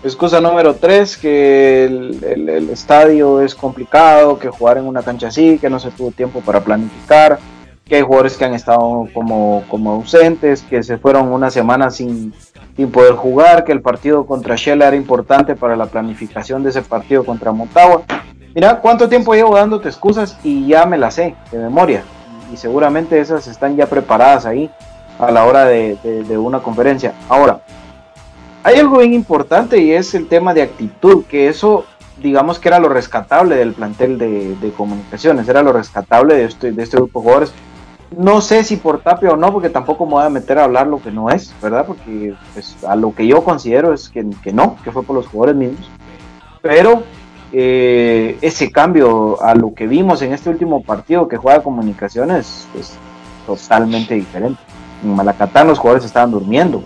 Excusa número tres, que el, estadio es complicado, que jugar en una cancha así, que no se tuvo tiempo para planificar, que hay jugadores que han estado como, como ausentes, que se fueron una semana sin, sin poder jugar, que el partido contra Shell era importante para la planificación de ese partido contra Motagua. Mira cuánto tiempo llevo dándote excusas y ya me las sé de memoria. Y seguramente esas están ya preparadas ahí a la hora de, una conferencia. Ahora, hay algo bien importante y es el tema de actitud, que eso digamos que era lo rescatable del plantel de, comunicaciones, era lo rescatable de este, de este grupo de jugadores no sé si por Tapia o no, porque tampoco me voy a meter a hablar lo que no es, ¿verdad? Porque pues, a lo que yo considero es que, no, que fue por los jugadores mismos. Pero eh, ese cambio a lo que vimos en este último partido que juega comunicaciones es totalmente diferente. En Malacatán los jugadores estaban durmiendo.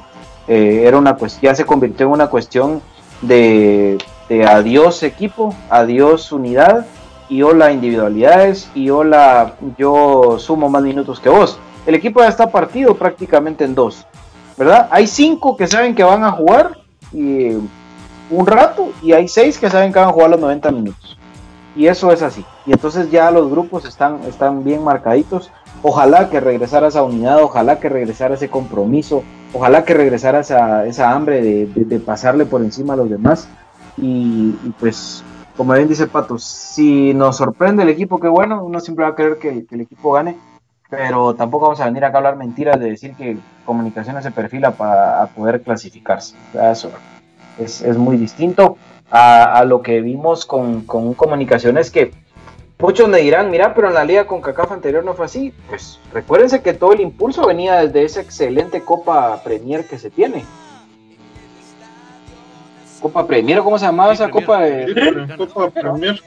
Eh, era una ya se convirtió en una cuestión de, de adiós equipo, adiós unidad y hola individualidades y hola yo sumo más minutos que vos. El equipo ya está partido prácticamente en dos, ¿verdad? Hay cinco que saben que van a jugar y, un rato y hay seis que saben que van a jugar los 90 minutos. Y eso es así. Y entonces ya los grupos están, están bien marcaditos. Ojalá que regresara esa unidad, ojalá que regresara ese compromiso, ojalá que regresara esa, esa hambre de, pasarle por encima a los demás. y pues como bien dice Pato, si nos sorprende el equipo, qué bueno, uno siempre va a querer que, el equipo gane, pero tampoco vamos a venir acá a hablar mentiras de decir que comunicaciones se perfila para poder clasificarse. Eso es, es muy distinto a, a, lo que vimos con, con comunicaciones que muchos me dirán, mira, pero en la liga con CACAF anterior no fue así. Pues recuérdense que todo el impulso venía desde esa excelente Copa Premier que se tiene. Copa Premier, ¿cómo se llamaba esa Copa de Copa Premier?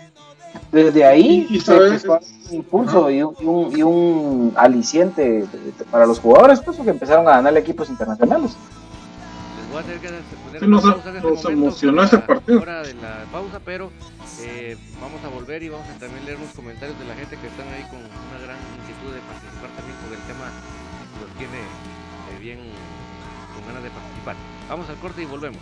Desde ahí ¿Y sabes? un impulso y un, y, un, aliciente para los jugadores, pues que empezaron a ganar equipos internacionales. Voy a tener que poner sí, nos, pausa en este nos emocionó ese partido. Hora de la pausa, pero eh, vamos a volver y vamos a también leer los comentarios de la gente que están ahí con una gran inquietud de participar también porque el tema los tiene eh, bien con ganas de participar. Vamos al corte y volvemos.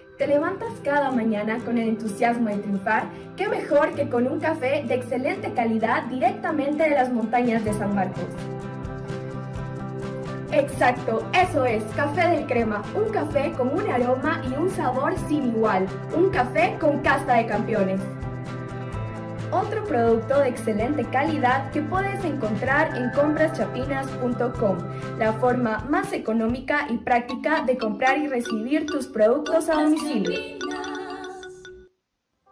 ¿Te levantas cada mañana con el entusiasmo de triunfar? ¿Qué mejor que con un café de excelente calidad directamente de las montañas de San Marcos? Exacto, eso es, Café del Crema, un café con un aroma y un sabor sin igual, un café con casta de campeones otro producto de excelente calidad que puedes encontrar en compraschapinas.com, la forma más económica y práctica de comprar y recibir tus productos a domicilio.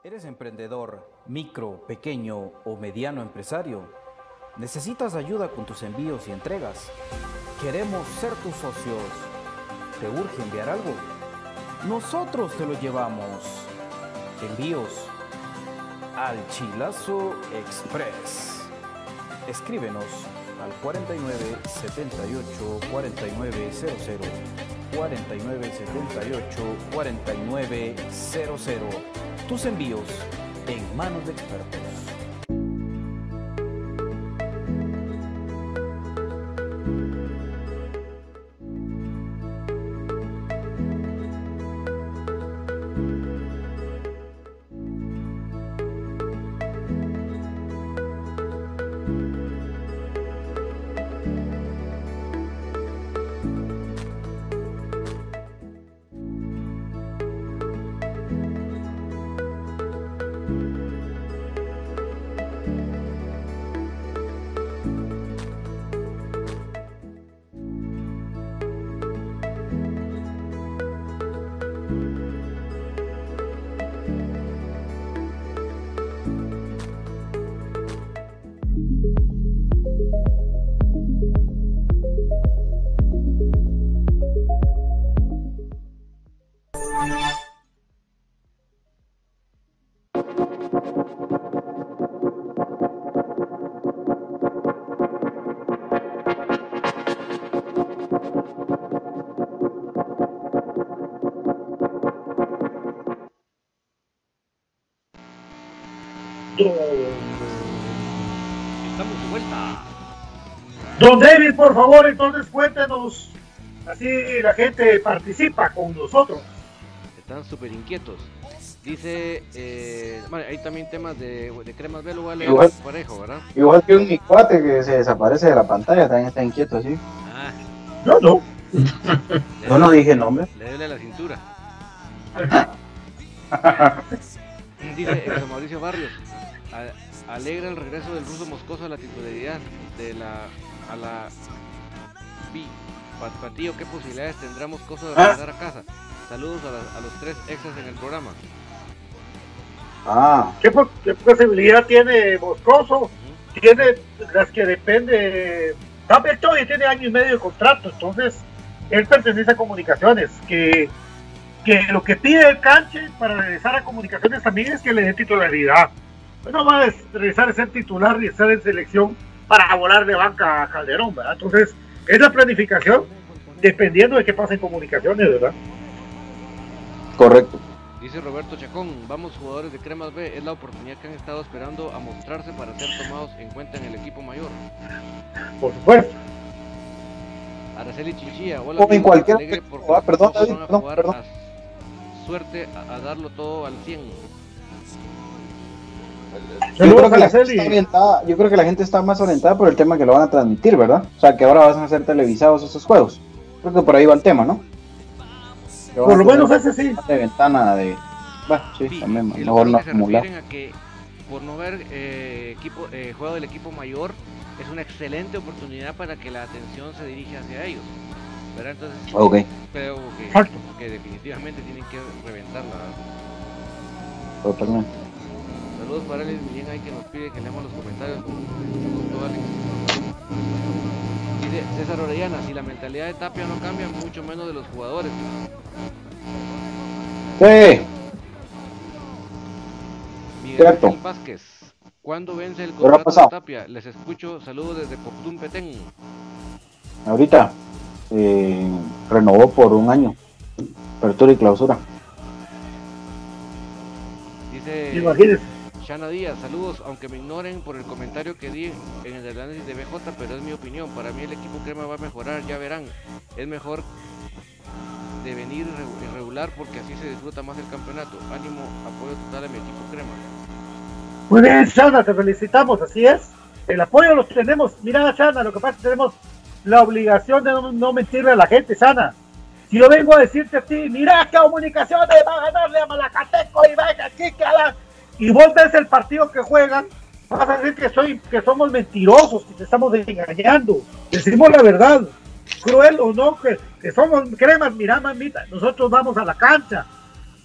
¿Eres emprendedor, micro, pequeño o mediano empresario? ¿Necesitas ayuda con tus envíos y entregas? Queremos ser tus socios. ¿Te urge enviar algo? Nosotros te lo llevamos. Envíos al Chilazo Express. Escríbenos al 49 78 4900 49 78 4900. Tus envíos en manos de expertos. Don David, por favor, entonces cuéntenos. Así la gente participa con nosotros. Están súper inquietos. Dice, eh, bueno, hay también temas de, de cremas velo, igual, parejo, ¿verdad? Igual que un mi cuate que se desaparece de la pantalla, también está inquieto así. Ah. Yo no. Yo no dije nombre. Le duele la cintura. Dice Mauricio Barrios, alegra el regreso del ruso moscoso a la titularidad de la, a la Patío, ¿qué posibilidades tendremos cosas de ah. regresar a casa? Saludos a, los tres exas en el programa. Ah. ¿Qué, posibilidad tiene Moscoso? Tiene las que depende. Tapia todavía tiene año y medio de contrato, entonces él pertenece a comunicaciones. Que, que lo que pide el canche para regresar a comunicaciones también es que le dé titularidad. No va a regresar a ser titular y estar en selección para volar de banca a Calderón, ¿verdad? Entonces, es la planificación dependiendo de qué pasa en comunicaciones, ¿verdad? Correcto. Dice Roberto Chacón, vamos jugadores de Cremas B, es la oportunidad que han estado esperando a mostrarse para ser tomados en cuenta en el equipo mayor. Por supuesto. Araceli Chichilla, hola. O en cualquier ah, perdón, perdón, perdón. suerte a, darlo todo al 100. Yo creo, que la gente está orientada, yo creo que la gente está más orientada por el tema que lo van a transmitir, ¿verdad? O sea, que ahora van a ser televisados esos juegos. Creo que por ahí va el tema, ¿no? Por lo menos ese sí. De ventana de. Bueno, sí, también. Mejor no acumular. A que por no ver eh, equipo, eh, juego del equipo mayor, es una excelente oportunidad para que la atención se dirija hacia ellos. ¿verdad? Entonces, okay. creo que, que, definitivamente tienen que reventarla. Totalmente. Saludos para Alex Millén ahí que nos pide que leamos los comentarios. Dice César Orellana, si la mentalidad de Tapia no cambia, mucho menos de los jugadores. Sí. Miguel Vázquez, ¿cuándo vence el contrato de Tapia? Les escucho, saludos desde Poctum Petén. Ahorita eh, renovó por un año, apertura y clausura. Dice Imagínese. Chana Díaz, saludos, aunque me ignoren por el comentario que di en el análisis de BJ, pero es mi opinión. Para mí el equipo crema va a mejorar, ya verán. Es mejor de venir regular porque así se disfruta más el campeonato. Ánimo, apoyo total a mi equipo crema. Muy bien, Chana, te felicitamos, así es. El apoyo lo tenemos. Mira, Chana, lo que pasa es que tenemos la obligación de no, mentirle a la gente, Chana. Si yo vengo a decirte a ti, mira, comunicaciones va a ganarle a Malacateco y venga aquí que a y vos ves el partido que juegan, vas a decir que soy, que somos mentirosos, que te estamos engañando. Decimos la verdad, cruel o no, que, somos cremas, mira mamita, nosotros vamos a la cancha,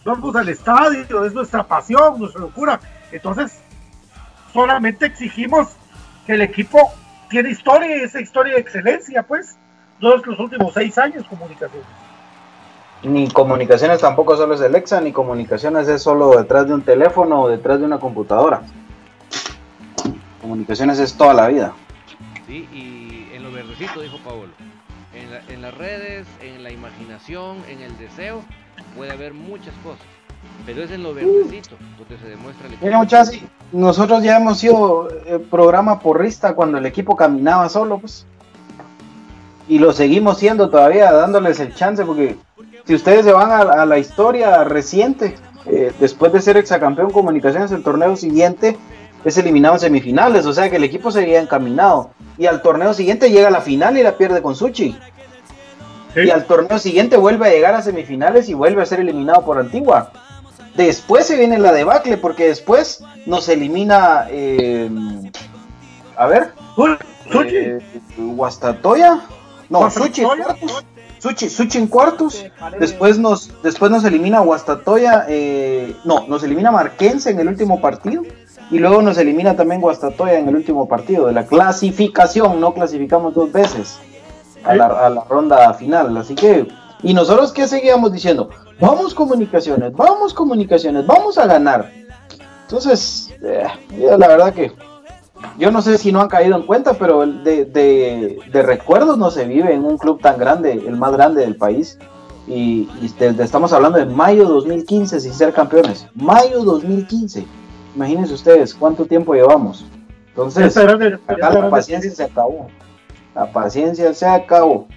vamos al estadio, es nuestra pasión, nuestra locura. Entonces, solamente exigimos que el equipo tiene historia y esa historia de excelencia, pues, todos los últimos seis años comunicación ni comunicaciones tampoco solo es el EXA, ni comunicaciones es solo detrás de un teléfono o detrás de una computadora. Comunicaciones es toda la vida. Sí, y en lo verdecito, dijo Pablo. En, las redes, en la imaginación, en el deseo, puede haber muchas cosas. Pero es en lo verdecito donde se demuestra el equipo. Mira, muchachos, nosotros ya hemos sido eh, programa porrista cuando el equipo caminaba solo, pues. Y lo seguimos siendo todavía, dándoles el chance, porque si ustedes se van a, la historia reciente, eh, después de ser exacampeón comunicaciones, el torneo siguiente es eliminado en semifinales, o sea que el equipo se había encaminado. Y al torneo siguiente llega a la final y la pierde con Suchi. Y al torneo siguiente vuelve a llegar a semifinales y vuelve a ser eliminado por Antigua. Después se viene la debacle, porque después nos elimina. Eh, a ver. ¿Suchi? Eh, Guastatoya. No, Suchi. Suchi, en cuartos. Después nos, después nos elimina Guastatoya. Eh, no, nos elimina Marquense en el último partido. Y luego nos elimina también Guastatoya en el último partido de la clasificación. No clasificamos dos veces a la, ronda final. Así que, ¿y nosotros qué seguíamos diciendo? Vamos comunicaciones, vamos comunicaciones, vamos a ganar. Entonces, eh, la verdad que yo no sé si no han caído en cuenta, pero de, de, recuerdos no se vive en un club tan grande, el más grande del país. Y, estamos hablando de mayo 2015 sin ser campeones. Mayo 2015. Imagínense ustedes cuánto tiempo llevamos. Entonces, la paciencia se acabó. La paciencia se acabó.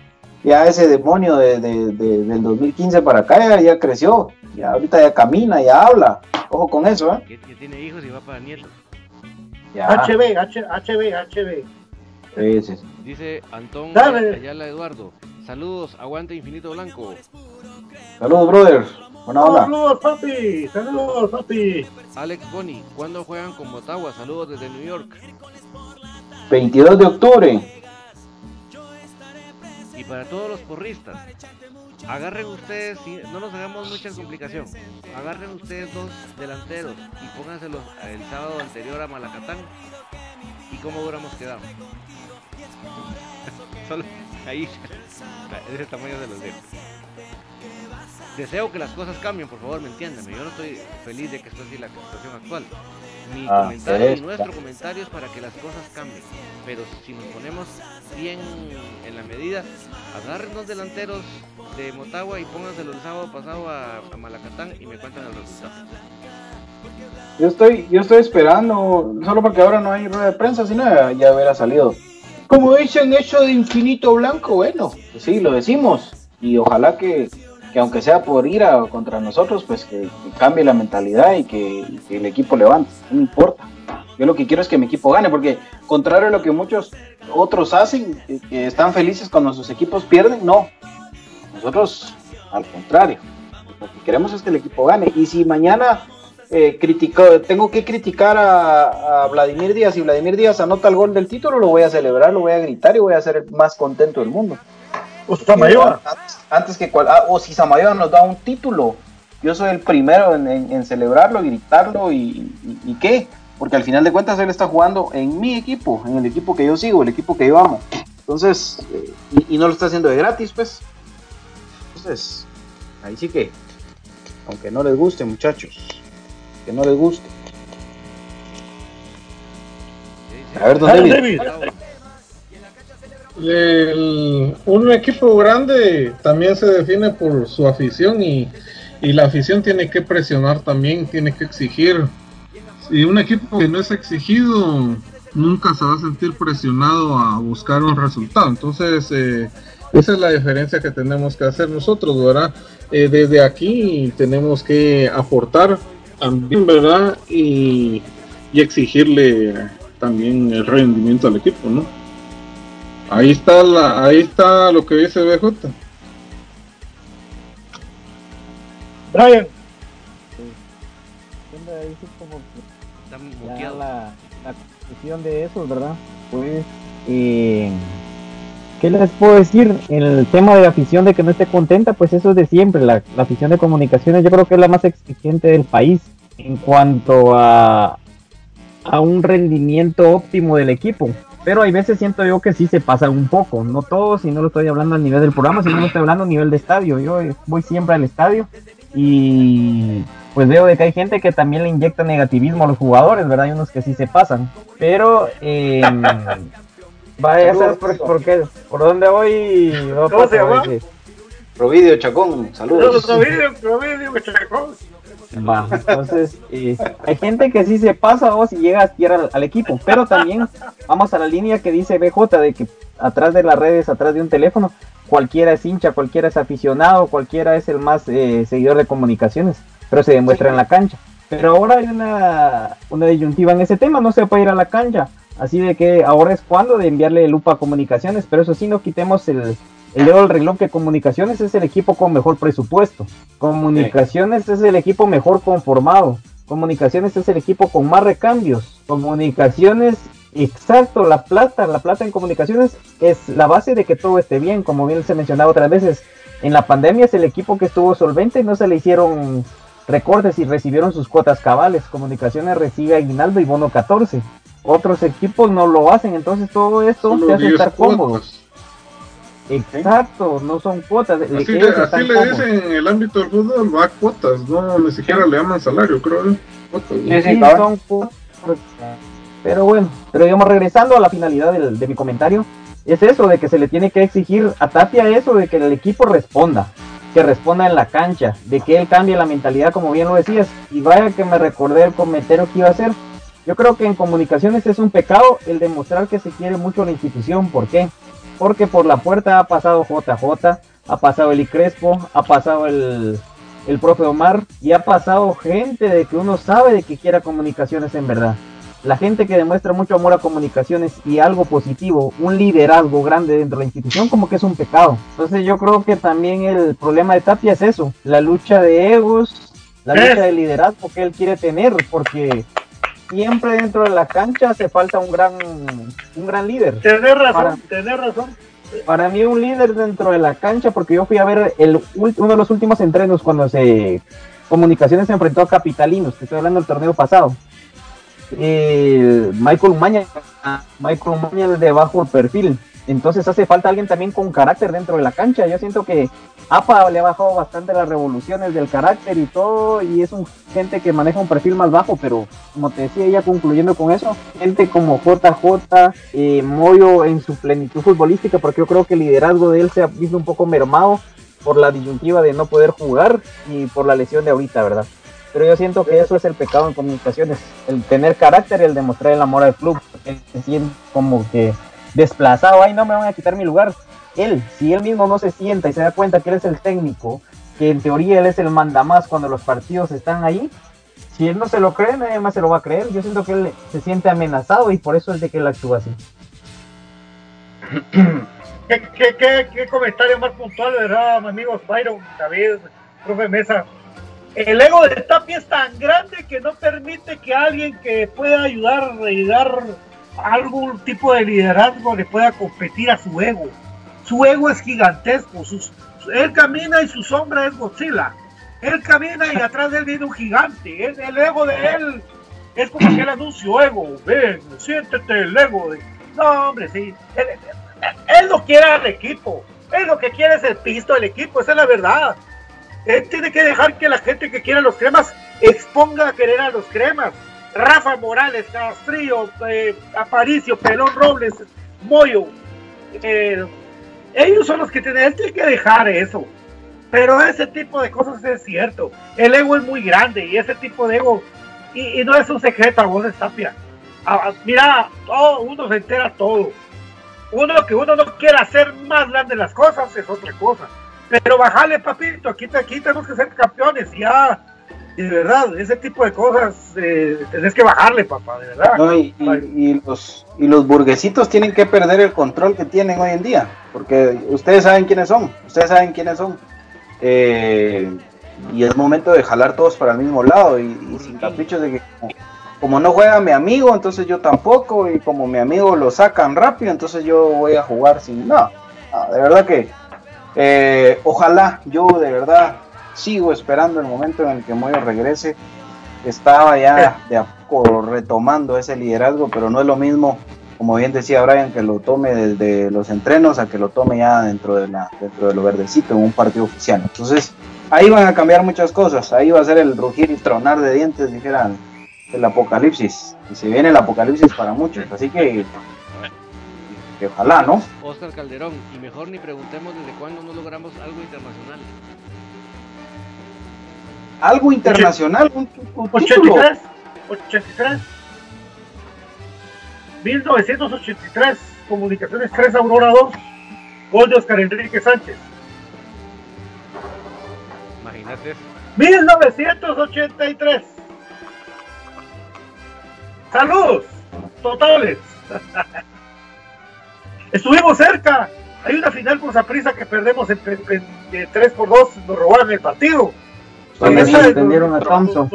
Ya ese demonio de, del 2015 para acá ya, creció. Ya ahorita ya camina, ya habla. Ojo con eso, ¿eh? tiene hijos y va para nietos. HB, HB, HB. Dice Antón Ayala Eduardo. Saludos, aguante Infinito Blanco. Saludos, brother. Buena onda. Saludos, papi. Saludos, papi. Alex Boni, ¿cuándo juegan con Motagua? Saludos desde New York. 22 de octubre. Y para todos los porristas, agarren ustedes, no nos hagamos mucha complicación, agarren ustedes dos delanteros y pónganselos el sábado anterior a Malacatán y cómo hubiéramos quedado. Solo ahí, ese tamaño de los dedos. Deseo que las cosas cambien, por favor, me entiendan. Yo no estoy feliz de que esto así la situación actual. Mi ah, comentario y nuestro comentario es para que las cosas cambien. Pero si nos ponemos bien en la medida, agarren los delanteros de Motagua y pónganselo el sábado pasado a, Malacatán y me cuentan el resultado. Yo estoy, yo estoy esperando, solo porque ahora no hay rueda de prensa, sino ya, hubiera salido. Como dicen eso de infinito blanco, bueno, pues sí, lo decimos. Y ojalá que, que aunque sea por ir a, contra nosotros, pues que, cambie la mentalidad y que, el equipo levante. No importa. Yo lo que quiero es que mi equipo gane, porque contrario a lo que muchos otros hacen, que están felices cuando sus equipos pierden, no. Nosotros, al contrario, lo que queremos es que el equipo gane. Y si mañana eh, tengo que criticar a, Vladimir Díaz y Vladimir Díaz anota el gol del título, lo voy a celebrar, lo voy a gritar y voy a ser el más contento del mundo. O Samayoa. Antes, que cual, ah, o si Samayoa nos da un título, yo soy el primero en, celebrarlo, gritarlo y, y, qué, porque al final de cuentas él está jugando en mi equipo, en el equipo que yo sigo, el equipo que yo amo. Entonces, eh, y, no lo está haciendo de gratis, pues. Entonces, ahí sí que, aunque no les guste, muchachos, que no les guste. A ver, ¿dónde un equipo grande también se define por su afición y, la afición tiene que presionar también, tiene que exigir. Y un equipo que no es exigido nunca se va a sentir presionado a buscar un resultado. Entonces, eh, esa es la diferencia que tenemos que hacer nosotros, ¿verdad? Eh, desde aquí tenemos que aportar también, ¿verdad? Y, y exigirle también el rendimiento al equipo, ¿no? Ahí está la, ahí está lo que dice BJ. Brian. La, la de eso, ¿verdad? Pues, eh, ¿qué les puedo decir? El tema de la afición de que no esté contenta, pues eso es de siempre. La, afición de comunicaciones yo creo que es la más exigente del país en cuanto a, a un rendimiento óptimo del equipo pero hay veces siento yo que sí se pasa un poco, no todo, si no lo estoy hablando a nivel del programa, sino lo estoy hablando a nivel de estadio. Yo voy siempre al estadio y pues veo de que hay gente que también le inyecta negativismo a los jugadores, ¿verdad? Hay unos que sí se pasan, pero eh, vaya, ¿sabes por, qué? ¿Por dónde voy? ¿Cómo se llama? Providio Chacón, saludos. Providio, Providio Chacón. Va, entonces eh, hay gente que sí se pasa o si llega a al, al, equipo, pero también vamos a la línea que dice BJ de que atrás de las redes, atrás de un teléfono, cualquiera es hincha, cualquiera es aficionado, cualquiera es el más eh, seguidor de comunicaciones, pero se demuestra en la cancha. Pero ahora hay una, una disyuntiva en ese tema, no se puede ir a la cancha, así de que ahora es cuando de enviarle lupa a comunicaciones, pero eso sí no quitemos el, el dedo del reloj que Comunicaciones es el equipo con mejor presupuesto. Comunicaciones es el equipo mejor conformado. Comunicaciones es el equipo con más recambios. Comunicaciones, exacto, la plata, la plata en comunicaciones es la base de que todo esté bien, como bien se mencionaba otras veces. En la pandemia es el equipo que estuvo solvente y no se le hicieron recortes y recibieron sus cuotas cabales. Comunicaciones recibe aguinaldo y bono 14. Otros equipos no lo hacen, entonces todo esto te hace estar cómodo. Exacto, no son cuotas. Así, le, así le dicen en el ámbito del fútbol, va a cuotas, no ni siquiera le llaman salario, creo. son cuotas. Pero bueno, pero digamos, regresando a la finalidad de mi comentario, es eso, de que se le tiene que exigir a Tapia eso, de que el equipo responda, que responda en la cancha, de que él cambie la mentalidad, como bien lo decías, y vaya que me recordé el comentario que iba a hacer. Yo creo que en comunicaciones es un pecado el demostrar que se quiere mucho la institución. ¿Por qué? Porque por la puerta ha pasado JJ, ha pasado el Crespo, ha pasado el, el profe Omar y ha pasado gente de que uno sabe de que quiera comunicaciones en verdad. La gente que demuestra mucho amor a comunicaciones y algo positivo, un liderazgo grande dentro de la institución, como que es un pecado. Entonces yo creo que también el problema de Tapia es eso, la lucha de egos, la lucha de liderazgo que él quiere tener, porque siempre dentro de la cancha hace falta un gran un gran líder. Tener razón, tener razón. Para mí un líder dentro de la cancha, porque yo fui a ver el, uno de los últimos entrenos cuando se Comunicaciones se enfrentó a Capitalinos, que estoy hablando del torneo pasado. Michael Maña, Michael Maña de bajo perfil. Entonces hace falta alguien también con carácter dentro de la cancha. Yo siento que APA le ha bajado bastante las revoluciones del carácter y todo, y es un gente que maneja un perfil más bajo, pero como te decía, ya concluyendo con eso, gente como JJ, eh, Moyo en su plenitud futbolística, porque yo creo que el liderazgo de él se ha visto un poco mermado por la disyuntiva de no poder jugar y por la lesión de ahorita, ¿verdad? Pero yo siento que eso es el pecado en comunicaciones, el tener carácter y el demostrar el amor al club, como que desplazado, ay no me van a quitar mi lugar. Él, si él mismo no se sienta y se da cuenta que él es el técnico, que en teoría él es el mandamás cuando los partidos están ahí, si él no se lo cree, nadie más se lo va a creer. Yo siento que él se siente amenazado y por eso es de que él actúa así. ¿Qué, qué, qué, comentario más puntual, verdad, amigos Byron, David, profe Mesa? El ego de Tapia es tan grande que no permite que alguien que pueda ayudar y dar algún tipo de liderazgo le pueda competir a su ego. Su ego es gigantesco. Sus, él camina y su sombra es Godzilla. Él camina y atrás de él viene un gigante. El, ego de él es como aquel anuncio ego. Ven, siéntete el ego. De... No, hombre, sí. Él, no quiere al equipo. Él lo que quiere es el pisto del equipo. Esa es la verdad. Él tiene que dejar que la gente que quiera los cremas exponga a querer a los cremas. Rafa Morales, Castrillo, eh, Aparicio, Pelón Robles, Moyo. Eh, ellos son los que tienen, que dejar eso. Pero ese tipo de cosas es cierto. El ego es muy grande y ese tipo de ego, y, no es un secreto a vos, Tapia. mira, todo, uno se entera todo. Uno que uno no quiere hacer más grande las cosas es otra cosa. Pero bajale, papito, aquí, aquí tenemos que ser campeones, ya y de verdad, ese tipo de cosas eh, tenés que bajarle, papá, de verdad. y, los, y los burguesitos tienen que perder el control que tienen hoy en día, porque ustedes saben quiénes son, ustedes saben quiénes son. Eh, y es momento de jalar todos para el mismo lado y, sin caprichos de que como, no juega mi amigo, entonces yo tampoco, y como mi amigo lo sacan rápido, entonces yo voy a jugar sin... No, de verdad que... Eh, ojalá yo de verdad sigo esperando el momento en el que Moyo regrese. Estaba ya de a poco retomando ese liderazgo, pero no es lo mismo, como bien decía Brian, que lo tome desde los entrenos a que lo tome ya dentro de, la, dentro de lo verdecito en un partido oficial. Entonces, ahí van a cambiar muchas cosas. Ahí va a ser el rugir y tronar de dientes, dijeran, el apocalipsis. Y se viene el apocalipsis para muchos. Así que que ojalá, ¿no? Oscar Calderón, y mejor ni preguntemos desde cuándo no logramos algo internacional algo internacional, un, 83, 83, 1983, Comunicaciones 3, Aurora 2, gol de Oscar Enrique Sánchez. Imagínate. 1983. Saludos, totales. Estuvimos cerca. Hay una final por prisa que perdemos en, 3 por 2, nos robaron el partido. Cuando suspendieron a Thompson.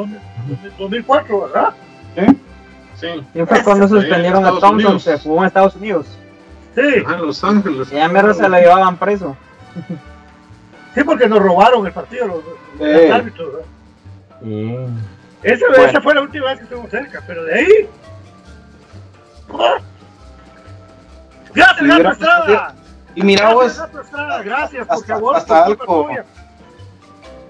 2004, ¿verdad? Sí. Sí. Y fue cuando suspendieron a Thompson, se jugó en Estados Unidos. Sí. Ah, en Los Ángeles. Y a mero se lo llevaban preso. Sí, porque nos robaron el partido los, los árbitros. Sí. Esa, bueno. esa, fue la última vez que estuvimos cerca, pero de ahí. ¡Oh! ¡Gracias, Gato Estrada! Y mira vos. Gracias, porque hasta, vos hasta algo.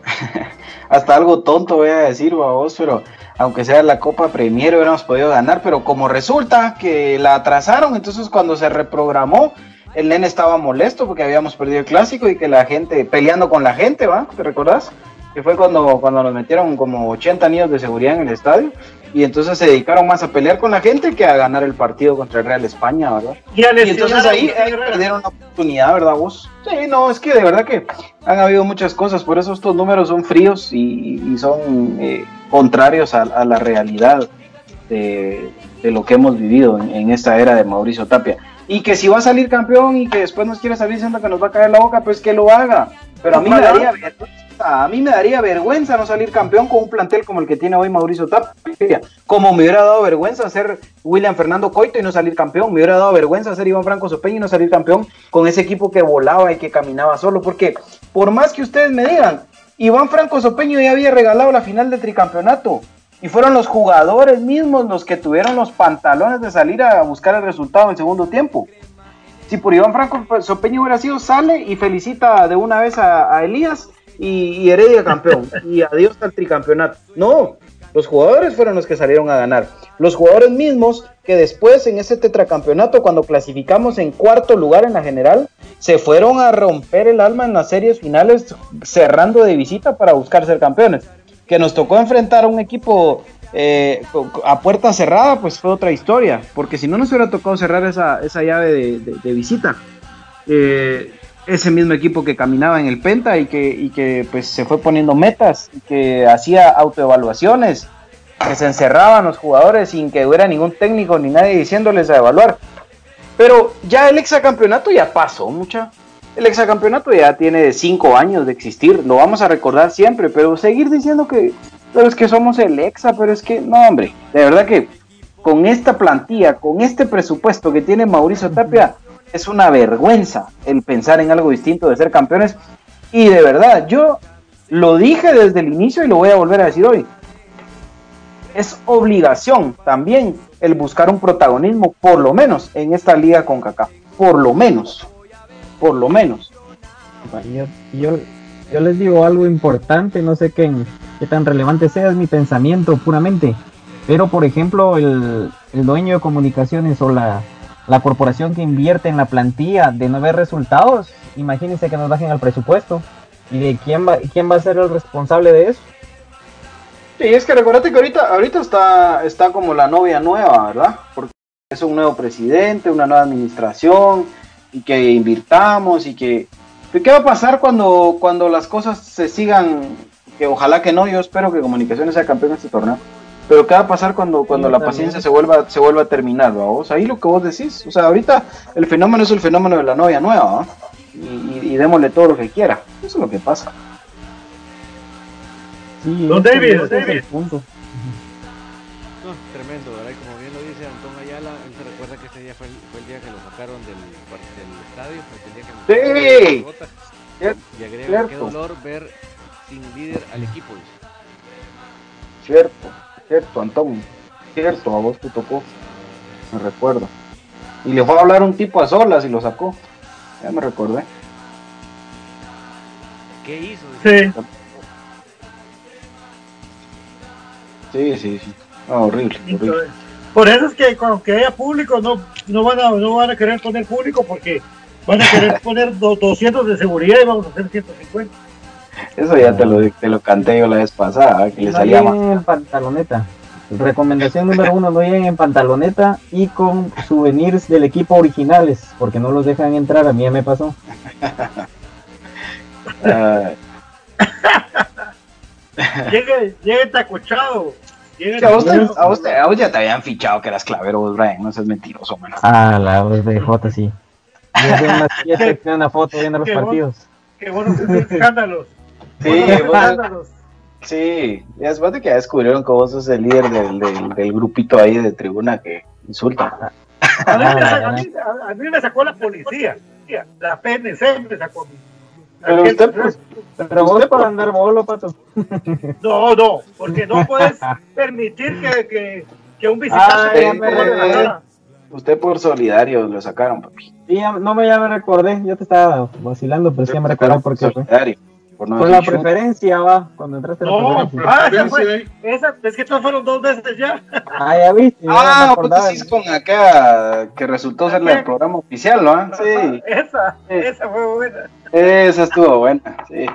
hasta algo tonto voy a decir, vos, pero aunque sea la Copa Premier hubiéramos podido ganar, pero como resulta que la atrasaron, entonces cuando se reprogramó, el nene estaba molesto porque habíamos perdido el clásico y que la gente, peleando con la gente, ¿va? ¿Te recordás? Que fue cuando, cuando nos metieron como 80 niños de seguridad en el estadio y entonces se dedicaron más a pelear con la gente que a ganar el partido contra el Real España, ¿verdad? Y, entonces ahí, perdieron la oportunidad, ¿verdad vos? Sí, no, es que de verdad que han habido muchas cosas, por eso estos números son fríos y, son eh, contrarios a, la realidad de, lo que hemos vivido en, esta era de Mauricio Tapia. Y que si va a salir campeón y que después nos quiere salir diciendo que nos va a caer la boca, pues que lo haga. Pero a mí me daría vergüenza, a mí me daría vergüenza no salir campeón con un plantel como el que tiene hoy Mauricio Tapia. Como me hubiera dado vergüenza ser William Fernando Coito y no salir campeón. Me hubiera dado vergüenza ser Iván Franco Sopeño y no salir campeón con ese equipo que volaba y que caminaba solo. Porque por más que ustedes me digan, Iván Franco Sopeño ya había regalado la final del tricampeonato. Y fueron los jugadores mismos los que tuvieron los pantalones de salir a buscar el resultado en segundo tiempo. Si por Iván Franco Sopeño hubiera sido, sale y felicita de una vez a, Elías y, Heredia campeón. y adiós al tricampeonato. No, los jugadores fueron los que salieron a ganar. Los jugadores mismos que después en ese tetracampeonato, cuando clasificamos en cuarto lugar en la general, se fueron a romper el alma en las series finales cerrando de visita para buscar ser campeones. Que nos tocó enfrentar a un equipo eh, a puerta cerrada, pues fue otra historia, porque si no nos hubiera tocado cerrar esa, llave de, visita. Eh, ese mismo equipo que caminaba en el Penta y que, y que pues se fue poniendo metas, y que hacía autoevaluaciones, que se encerraban los jugadores sin que hubiera ningún técnico ni nadie diciéndoles a evaluar. Pero ya el exacampeonato ya pasó, mucha. El exacampeonato ya tiene cinco años de existir, lo vamos a recordar siempre, pero seguir diciendo que pero es que somos el EXA, pero es que, no, hombre, de verdad que con esta plantilla, con este presupuesto que tiene Mauricio Tapia, es una vergüenza el pensar en algo distinto de ser campeones. Y de verdad, yo lo dije desde el inicio y lo voy a volver a decir hoy. Es obligación también el buscar un protagonismo, por lo menos en esta liga con Kaká. Por lo menos. Por lo menos. Yo, yo, les digo algo importante, no sé qué, qué tan relevante sea, es mi pensamiento puramente. Pero, por ejemplo, el, dueño de comunicaciones o la, corporación que invierte en la plantilla de no ver resultados, imagínense que nos bajen al presupuesto. ¿Y de quién va, quién va a ser el responsable de eso? Sí, es que recuérdate que ahorita, ahorita está, está como la novia nueva, ¿verdad? Porque es un nuevo presidente, una nueva administración, y que invirtamos, y que... ¿Qué va a pasar cuando, cuando las cosas se sigan que ojalá que no, yo espero que Comunicaciones sea campeón de este torneo. Pero ¿qué va a pasar cuando, cuando la paciencia se vuelva, se vuelva a terminar, vos? Ahí lo que vos decís. O sea, ahorita el fenómeno es el fenómeno de la novia nueva, y, démosle todo lo que quiera. Eso es lo que pasa. Sí, don David, don David. punto. No, tremendo, ¿verdad? Como bien lo dice Antón Ayala, él se recuerda que ese día fue el, día que lo sacaron del, del estadio, el día que sí. y agrega, qué dolor ver sin líder al equipo. Cierto, cierto, Antón. Cierto, a vos te tocó. Me recuerdo. Y le fue a hablar un tipo a solas y lo sacó. Ya me recordé. ¿Qué hizo? Sí. Sí, sí, sí. horrible, horrible. Por eso es que que haya público no, no, van a, no van a querer poner público porque van a querer poner 200 de seguridad y vamos a hacer 150. Eso ya te lo, te lo canté yo la vez pasada, que le salía más. en pantaloneta. Recomendación número uno, no lleguen en pantaloneta y con souvenirs del equipo originales, porque no los dejan entrar, a mí ya me pasó. llegue, llegue tacochado. a, vos a, vos a, vos ya te habían fichado que eras clavero, Brian, no seas mentiroso, man. Ah, la voz de J, sí. Yo una, una foto viendo los partidos. qué bueno que escándalos. Sí, sí, después de que ya descubrieron que vos sos el líder del, del, grupito ahí de tribuna que insulta. A mí, me sacó la policía, la PNC me sacó. Pero usted, pues, pero vos para andar bolo, pato. No, no, porque no puedes permitir que, que, que un visitante. Ah, usted por solidario lo sacaron, papi. Sí, no me ya me recordé, yo te estaba vacilando, pero sí me recordé porque. Solidario. Por, la preferencia, va, cuando entraste no, la preferencia. Ah, esa fue, esa, es que todos fueron dos veces ya. Ah, ya viste. ah, pues sí es con acá, que resultó ser el programa oficial, ¿no? Sí. Esa, esa fue buena. Esa estuvo buena, sí.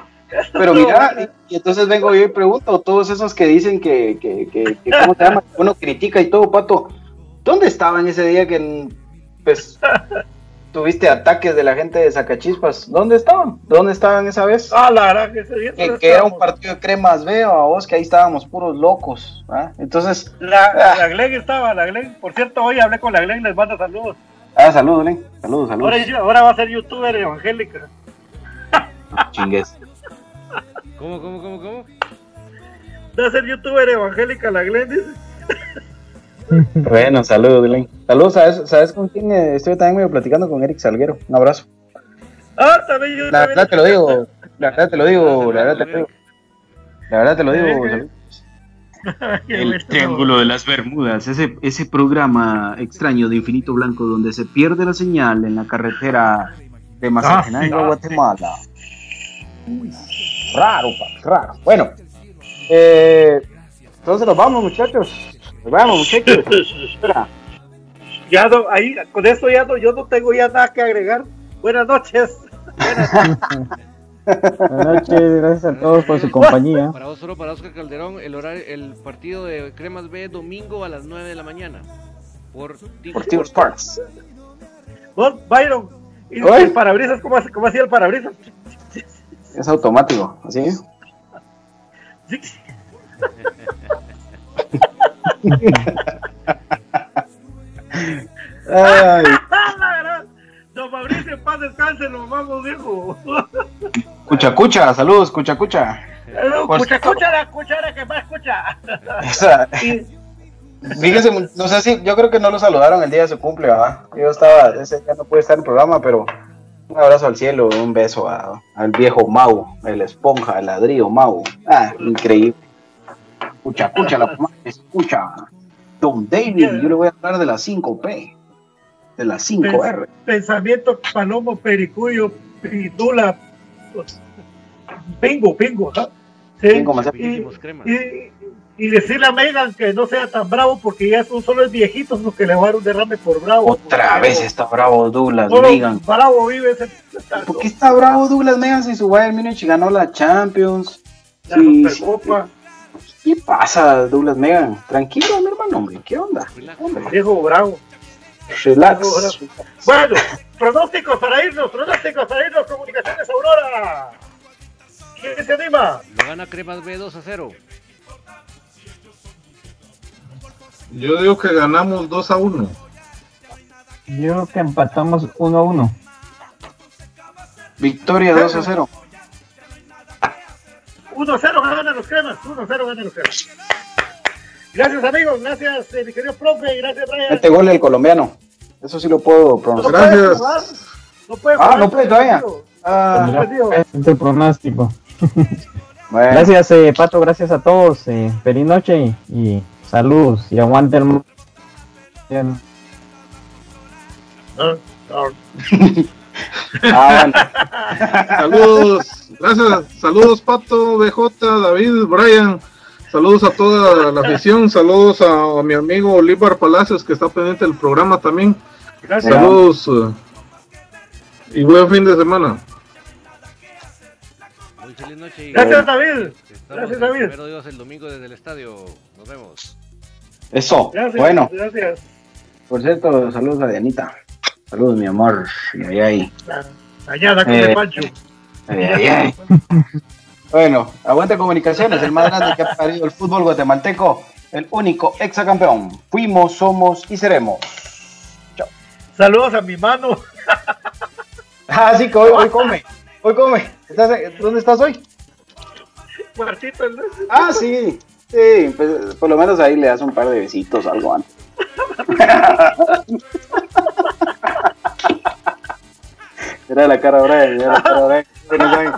Pero mira, y, entonces vengo yo y pregunto, todos esos que dicen que, que, que, que ¿cómo te llama? Uno critica y todo, Pato, ¿dónde estaban ese día que, pues, tuviste ataques de la gente de Sacachispas. ¿Dónde estaban? ¿Dónde estaban esa vez? Ah, la verdad que ese día que, era un partido de cremas veo a vos que ahí estábamos puros locos. ¿ah? Entonces. La, ah. la Glenn estaba, la Glenn. Por cierto, hoy hablé con la Glenn, les manda saludos. Ah, saludos, Glenn. Saludos, saludos. Ahora, ahora va a ser youtuber evangélica. Chingues. ¿Cómo, cómo, cómo, cómo? De ser youtuber evangélica la Glenn, dice. Bueno, saludos, Glenn. Saludos, ¿sabes, ¿sabes con quién eh, estoy también medio platicando? Con Eric Salguero. Un abrazo. Ah, también yo. La también- verdad te lo digo, la verdad te lo digo, la verdad te lo digo. La verdad te lo digo. saludos. El Triángulo de las Bermudas, ese, ese programa extraño de Infinito Blanco donde se pierde la señal en la carretera de Mazatenango Ah, sí. Guatemala. Raro, pa, raro. Bueno, eh, entonces nos vamos, muchachos. Vamos, muchachos. Espera. Ya no, ahí, con esto ya no, yo no tengo ya nada que agregar. Buenas noches. Buenas noches, gracias a todos por su compañía. Para vos, solo para Oscar Calderón, el horario, el partido de Cremas B domingo a las 9 de la mañana. Por Tigo Sports. Vos, Byron, ¿y Oye. el parabrisas? ¿Cómo, hace- cómo hacía el parabrisas? Es automático, ¿así? Ay, Don Mauricio, en paz descanse, nos vamos, viejo. cucha, cucha, saludos, cucha, cucha. Pues- Escucha, escucha la cuchara que más escucha. Esa- Fíjese, mu- no sé si, yo creo que no lo saludaron el día de su cumple, ¿verdad? Yo estaba, ese día no pude estar en el programa, pero un abrazo al cielo, un beso al viejo Mau, el esponja, el ladrillo Mau. Ah, increíble. Escucha, escucha, la mamá, escucha. Don David, yo le voy a hablar de la 5P, de la 5R. Pensamiento Palomo, Pericuyo, Pindula. Pingo, pingo, ¿no? Sí, Pingo, más- y, y- y decirle a Megan que no sea tan bravo porque ya son solo los viejitos los que le van a dar un derrame por bravo. Otra vez está bravo Douglas Solo Megan. bravo vive ese. ¿Por qué está bravo Douglas Megan si su Bayern Múnich ganó la Champions? La Sí, Supercopa. ¿Qué pasa, Douglas Megan? Tranquilo, mi hermano, hombre. ¿Qué onda? Hombre, Viejo bravo. relax. Bueno, pronósticos para irnos, pronósticos para irnos, comunicaciones Aurora. ¿Quién se anima? Lo gana Cremas B 2 a 0. Yo digo que ganamos 2 a 1. Yo creo que empatamos 1 a 1. Victoria 2 a 0. 1-0 ganan los cremas, 1-0 ganan los cremas. Gracias amigos, gracias eh, mi querido profe, gracias Brian. Este gol el colombiano. Eso sí lo puedo pronunciar. No puede jugar, No puede Ah, jugar, no puede todavía. Ah. Este es el pronóstico. bueno. Gracias, eh, Pato, gracias a todos. eh, feliz noche y, y saludos. Y aguante el. Bien. No, no. Ah, bueno. Saludos, gracias, saludos Pato, BJ, David, Brian, saludos a toda la afición, saludos a, mi amigo Olivar Palacios que está pendiente del programa también. Gracias. Saludos eh, y buen fin de semana. Muy feliz noche. y- Gracias David. Estamos Gracias David. Primero Dios el domingo desde el estadio. Nos vemos. Eso. Gracias. Bueno, Gracias. por cierto, saludos a Dianita. Saludos, mi amor. Ay, ay, con Eh, el Pancho. ay, ay, ay. Bueno, aguante comunicaciones, el más grande que ha parido el fútbol guatemalteco, el único exacampeón. Fuimos, somos y seremos. Saludos a mi mano. Ah, sí, que hoy, hoy come. Hoy come. ¿Estás- ¿Dónde estás hoy? Cuartito el Ah, sí. Sí, pues, por lo menos ahí le das un par de besitos, algo antes. Era la cara ahora, era la cara ahora. No saben-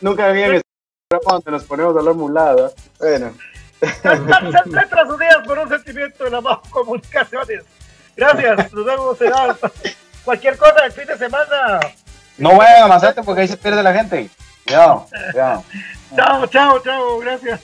Nunca habían estado donde nos ponemos a hablar mulada. Bueno, Centra sus días por un sentimiento de la bajo comunicaciones. Gracias, nos vemos será cualquier cosa el fin de semana. no vayan a Mazate porque ahí se pierde la gente. Cuidado, cuidado. Chao, chao, chao, gracias.